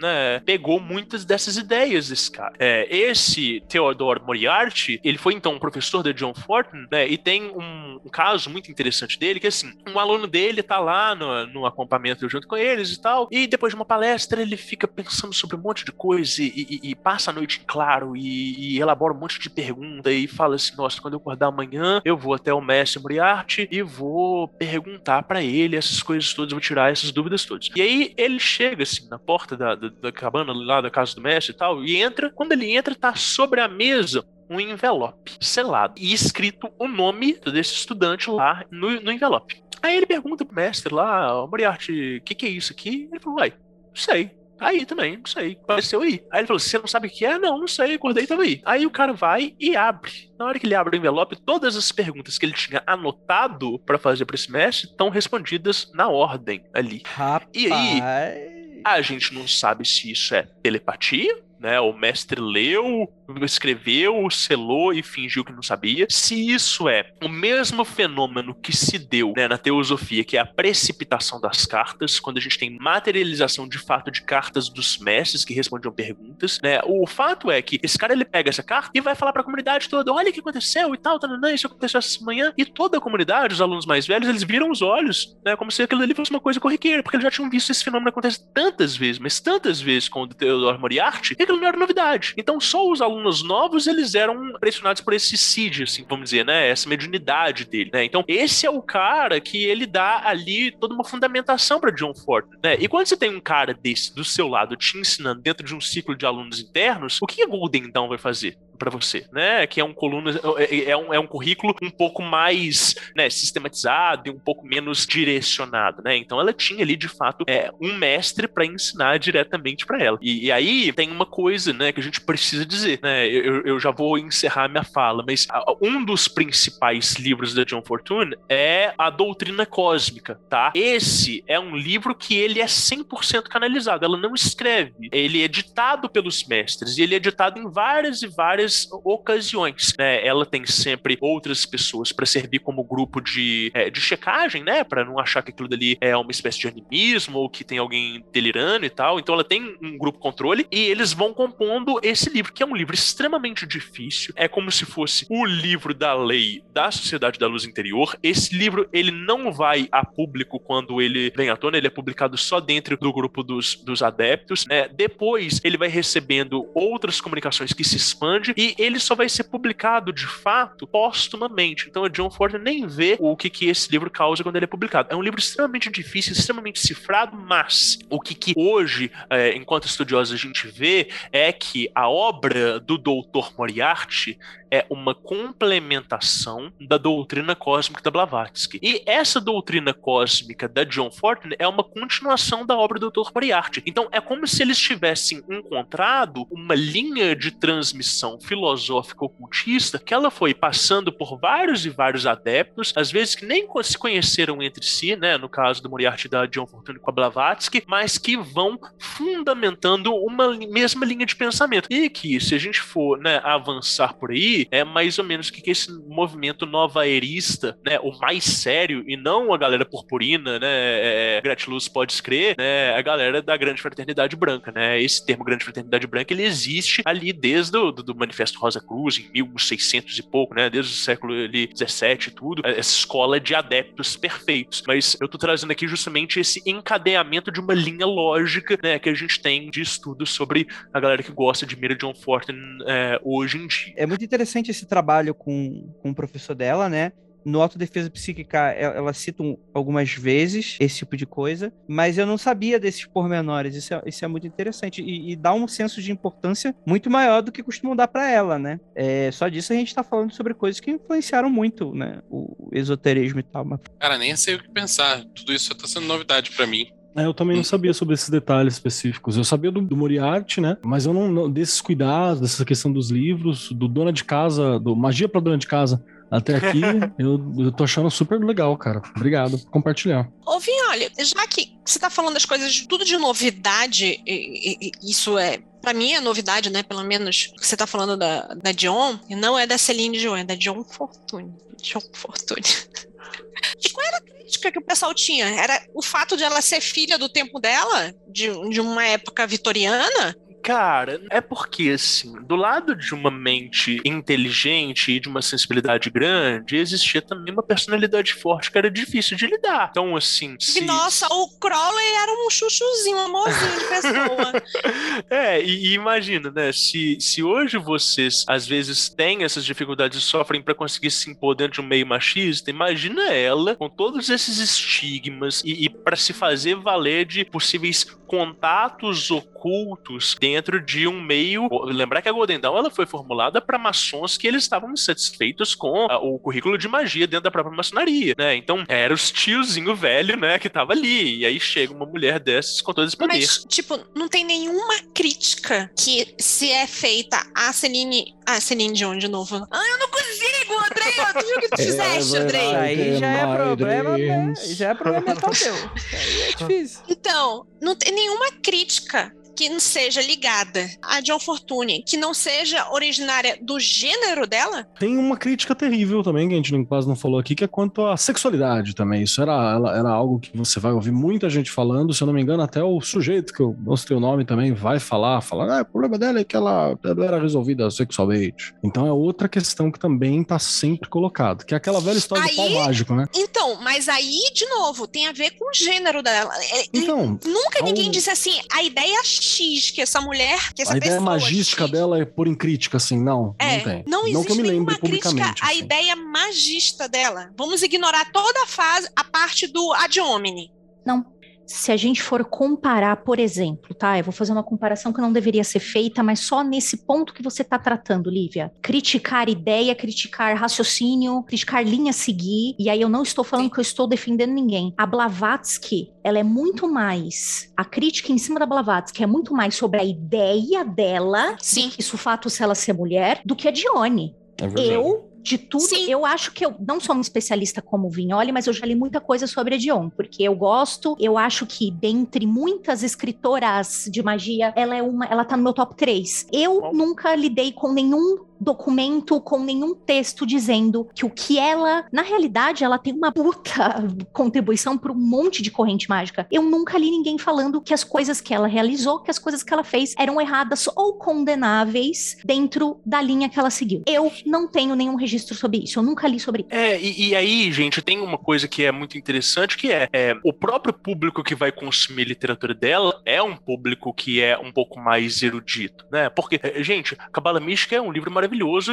né, pegou muitas dessas ideias desse cara. É, esse Theodore Moriarty, ele foi então um professor da John Fortin, né, e tem um, um, caso muito interessante dele, que assim, um aluno dele tá lá no, no acampamento junto com eles e tal, e depois de uma palestra ele fica pensando sobre um monte de coisa e, e, e passa a noite em claro e, e, elabora um monte de pergunta e fala assim, nossa, quando eu acordar amanhã, eu vou até o mestre Moriarty e vou perguntar para ele essas coisas todas, vou tirar essas dúvidas todas. E aí ele chega assim na porta da, da, da cabana lá da casa do mestre e tal, e entra, quando ele entra, tá sobre a mesa um envelope selado e escrito o nome desse estudante lá no, no envelope. Aí ele pergunta pro mestre lá, Moriarty, o que, que é isso aqui? Ele falou, uai, sei. Aí também, não sei, apareceu aí. Aí ele falou: Você não sabe o que é? Não, não sei, acordei e tava aí. Aí o cara vai e abre. Na hora que ele abre o envelope, todas as perguntas que ele tinha anotado para fazer para esse mestre estão respondidas na ordem ali. Rapaz. E aí, a gente não sabe se isso é telepatia né? O mestre leu, escreveu, selou e fingiu que não sabia. Se isso é o mesmo fenômeno que se deu né, na teosofia, que é a precipitação das cartas, quando a gente tem materialização de fato de cartas dos mestres que respondiam perguntas, né? O fato é que esse cara ele pega essa carta e vai falar para a comunidade toda: olha o que aconteceu e tal, tananã, isso aconteceu essa manhã. E toda a comunidade, os alunos mais velhos, eles viram os olhos, né? Como se aquilo ali fosse uma coisa corriqueira, porque eles já tinham visto esse fenômeno acontecer tantas vezes, mas tantas vezes com o Theodore Moriarty, que aquilo não era novidade. Então, só os alunos novos, eles eram pressionados por esse seed, assim, vamos dizer, né? Essa mediunidade dele, né? Então, esse é o cara que ele dá ali toda uma fundamentação para John Ford, né? E quando você tem um cara desse do seu lado te ensinando dentro de um ciclo de alunos internos, o que a Golden Dawn vai fazer? Para você, né? Que é um coluna, é, é, um, é um currículo um pouco mais né, sistematizado e um pouco menos direcionado, né? Então ela tinha ali de fato é, um mestre para ensinar diretamente para ela. E, e, aí tem uma coisa, né, que a gente precisa dizer, né? Eu, eu já vou encerrar minha fala, mas um dos principais livros da John Fortune é a Doutrina Cósmica, tá? Esse é um livro que ele é 100% canalizado. Ela não escreve, ele é ditado pelos mestres e ele é ditado em várias e várias várias ocasiões. Né? Ela tem sempre outras pessoas para servir como grupo de, é, de checagem, né? Para não achar que aquilo dali é uma espécie de animismo ou que tem alguém delirando e tal. Então ela tem um grupo controle e eles vão compondo esse livro, que é um livro extremamente difícil. É como se fosse o livro da lei da Sociedade da Luz Interior. Esse livro ele não vai a público quando ele vem à tona, ele é publicado só dentro do grupo dos, dos adeptos. Né? Depois ele vai recebendo outras comunicações que se expande e ele só vai ser publicado de fato póstumamente. Então a John Ford nem vê o que, que esse livro causa quando ele é publicado. É um livro extremamente difícil, extremamente cifrado, mas o que, que hoje, é, enquanto estudiosos, a gente vê é que a obra do Dr. Moriarty é uma complementação da doutrina cósmica da Blavatsky. E essa doutrina cósmica da John Fortune é uma continuação da obra do Dr. Moriarty. Então é como se eles tivessem encontrado uma linha de transmissão filosófica ocultista que ela foi passando por vários e vários adeptos, às vezes que nem se conheceram entre si, né, no caso do Moriarty da John Fortune com a Blavatsky, mas que vão fundamentando uma mesma linha de pensamento. E que, se a gente for né, avançar por aí, é mais ou menos o que, esse movimento nova erista, né, o mais sério, e não a galera purpurina, né, é, Gratiluz pode escrever, né, a galera da Grande Fraternidade Branca, né, esse termo Grande Fraternidade Branca, ele existe ali desde o do, do Manifesto Rosa Cruz, em 1600 e pouco, né, desde o século ali, 17 e tudo, essa escola de adeptos perfeitos, mas eu tô trazendo aqui justamente esse encadeamento de uma linha lógica, né, que a gente tem de estudo sobre a galera que gosta de Mira John Fortin é, hoje em dia. É muito interessante interessante esse trabalho com, com o professor dela, né? No Autodefesa Psíquica, ela, ela cita um, algumas vezes esse tipo de coisa, mas eu não sabia desses pormenores. Isso é, isso é muito interessante e, e, dá um senso de importância muito maior do que costumam dar para ela, né? É, só disso a gente está falando sobre coisas que influenciaram muito, né? O esoterismo e tal. Mas... Cara, nem sei o que pensar. Tudo isso está sendo novidade para mim. É, eu também não sabia sobre esses detalhes específicos. Eu sabia do, do Moriarty, né? Mas eu não, não- desses cuidados, dessa questão dos livros, do dona de casa, do magia pra dona de casa. Até aqui, eu, eu tô achando super legal, cara. Obrigado por compartilhar. Ô, olha, já que você tá falando das coisas tudo de novidade, e- e- isso é. Pra mim é novidade, né? Pelo menos você tá falando da, da Dion, e não é da Celine Dion, é da Dion Fortune. Dion Fortune. E qual era a crítica que o pessoal tinha? Era o fato de ela ser filha do tempo dela? De, de uma época vitoriana? Cara, é porque, assim, do lado de uma mente inteligente e de uma sensibilidade grande, existia também uma personalidade forte que era difícil de lidar. Então, assim. Se... nossa, o Crowley era um chuchuzinho, um amorzinho de pessoa. É, e, e imagina, né? Se, se hoje vocês às vezes têm essas dificuldades e sofrem pra conseguir se impor dentro de um meio machista, imagina ela com todos esses estigmas e, e para se fazer valer de possíveis contatos ocultos dentro de um meio. Lembrar que a Golden Dawn ela foi formulada para maçons que eles estavam insatisfeitos com a- o currículo de magia dentro da própria maçonaria, né? Então era os tiozinho velho, né, que tava ali. E aí chega uma mulher dessas com todo esse poder. Mas, tipo, não tem nenhuma crítica que se é feita a Celine. Ah, Celine Dion de novo. Ah, eu não consigo, Andrei! Tu viu o que tu É fizeste, Andrei? Isso aí já é problema, né? Já é problema mental teu. Isso aí é difícil. Então, não tem nenhuma crítica que não seja ligada a John Fortune, que não seja originária do gênero dela. Tem uma crítica terrível também, que a gente quase não falou aqui, que é quanto à sexualidade também. Isso era, era algo que você vai ouvir muita gente falando, se eu não me engano, até o sujeito, que eu não sei o nome também, vai falar, falar, ah, o problema dela é que ela, ela era resolvida sexualmente. Então é outra questão que também tá sempre colocado, que é aquela velha história do pau Aí- mágico, né? Então, mas aí, de novo, tem a ver com o gênero dela. É- Então, Nunca ao- ninguém disse assim, a ideia X que essa mulher, que essa a ideia pessoa magística X, dela é pôr em crítica, assim, não, É, não tem. não existe que eu me nenhuma lembre crítica publicamente. à assim. ideia magista dela. Vamos ignorar toda a fase, a parte do ad hominem. Não. Se a gente for comparar, por exemplo, tá? Eu vou fazer uma comparação que não deveria ser feita, mas só nesse ponto que você está tratando, Lívia. Criticar ideia, criticar raciocínio, criticar linha a seguir. E aí eu não estou falando que eu estou defendendo ninguém. A Blavatsky, ela é muito mais. A crítica em cima da Blavatsky é muito mais sobre a ideia dela, Sim. isso o fato se ela ser mulher, do que a Dione. É verdade. Eu, de tudo, Sim. eu acho que eu não sou uma especialista como o Vignoli, mas eu já li muita coisa sobre a Dion, porque eu gosto, eu acho que dentre muitas escritoras de magia, ela é uma, ela tá no meu top 3. Eu Bom. nunca lidei com nenhum documento, com nenhum texto dizendo que o que ela, na realidade, ela tem uma puta contribuição para um monte de corrente mágica. Eu nunca li ninguém falando que as coisas que ela realizou, que as coisas que ela fez eram erradas ou condenáveis dentro da linha que ela seguiu. Eu não tenho nenhum registro sobre isso, eu nunca li sobre isso. É, e, e aí, gente, tem uma coisa que é muito interessante, que é, é, o próprio público que vai consumir literatura dela é um público que é um pouco mais erudito, né? Porque, é, gente, Cabala Mística é um livro maravilhoso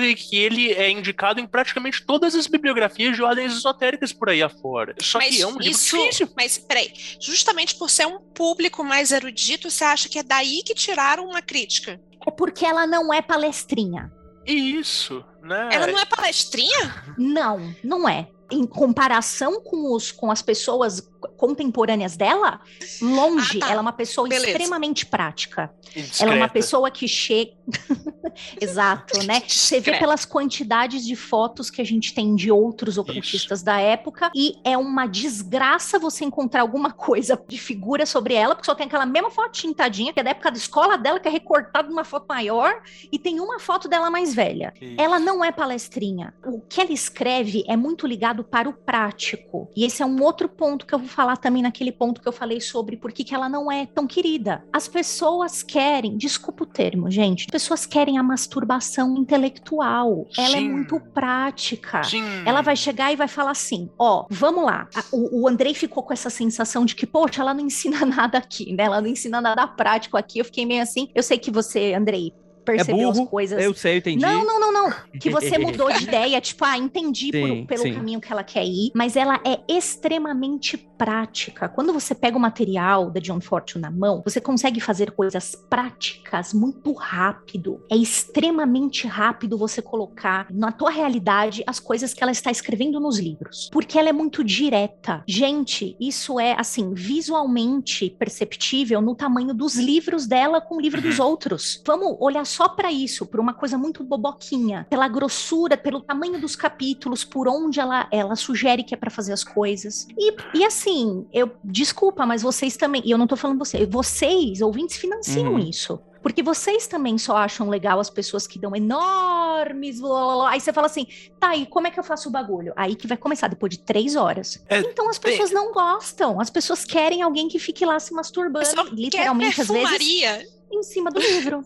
e que ele é indicado em praticamente todas as bibliografias de ordens esotéricas por aí afora. Só mas que é um livro isso, difícil. mas peraí, justamente por ser um público mais erudito, você acha que é daí que tiraram uma crítica? É porque ela não é palestrinha. Isso, né? Ela não é palestrinha? Não, não é. Em comparação com, os, com as pessoas contemporâneas dela, longe, Ah, tá. ela é uma pessoa Beleza. extremamente prática. Ela é uma pessoa que chega. Exato, né? Você vê pelas quantidades de fotos que a gente tem de outros ocultistas da época, e é uma desgraça você encontrar alguma coisa de figura sobre ela, porque só tem aquela mesma fotinha tadinha, que é da época da escola dela, que é recortada numa foto maior, e tem uma foto dela mais velha. Isso. Ela não é palestrinha. O que ela escreve é muito ligado para o prático. E esse é um outro ponto que eu vou falar também naquele ponto que eu falei sobre por que ela não é tão querida. As pessoas querem, desculpa o termo, gente, as pessoas querem a masturbação intelectual. Ela é Sim. muito prática. Sim. Ela vai chegar e vai falar assim: ó, vamos lá. O, o Andrei ficou com essa sensação de que, poxa, ela não ensina nada aqui, né? Ela não ensina nada prático aqui. Eu fiquei meio assim. Eu sei que você, Andrei, percebeu burro, as coisas. Eu sei, eu entendi. Não, não, não, não. Que você mudou de ideia, tipo, ah, entendi por- Sim, pelo sim. caminho que ela quer ir, mas ela é extremamente prática. Quando você pega o material da John Fortune na mão, você consegue fazer coisas práticas muito rápido. É extremamente rápido você colocar na tua realidade as coisas que ela está escrevendo nos livros, porque ela é muito direta. Gente, isso é assim, visualmente perceptível no tamanho dos livros dela com o livro dos outros. Vamos olhar só para isso, por uma coisa muito boboquinha, pela grossura, pelo tamanho dos capítulos, por onde ela, ela sugere que é para fazer as coisas. E, e assim, eu desculpa, mas vocês também, e eu não tô falando você, vocês, ouvintes, financiam Uhum. isso. Porque vocês também só acham legal as pessoas que dão enormes. blá, blá, blá. Aí você fala assim, tá, e como é que eu faço o bagulho? Aí que vai começar, depois de três horas. É, então as pessoas não gostam. As pessoas querem alguém que fique lá se masturbando, literalmente, às vezes, em cima do livro.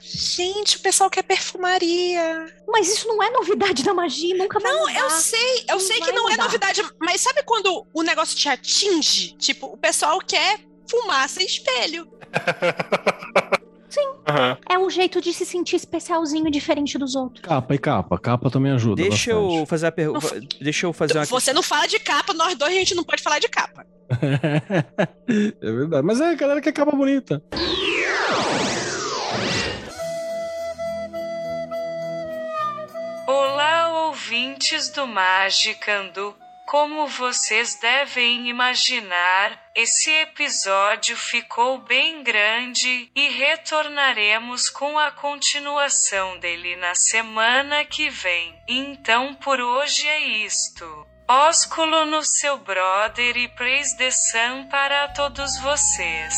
Gente, o pessoal quer perfumaria. Mas isso não é novidade da magia, nunca vai Não, mudar. eu sei, eu Não sei que não é mudar. novidade, mas sabe quando o negócio te atinge? Tipo, o pessoal quer fumaça e espelho. Aham. É um jeito de se sentir especialzinho, diferente dos outros. Capa e capa. Capa também ajuda. Deixa bastante. eu fazer a pergunta. Deixa eu fazer uma Você não fala de capa, nós dois a gente não pode falar de capa. é verdade. Mas é, a galera quer capa bonita. ouvintes do Magicando. Como vocês devem imaginar, esse episódio ficou bem grande e retornaremos com a continuação dele na semana que vem. Então por hoje é isto. Ósculo no seu brother e praise the sun para todos vocês.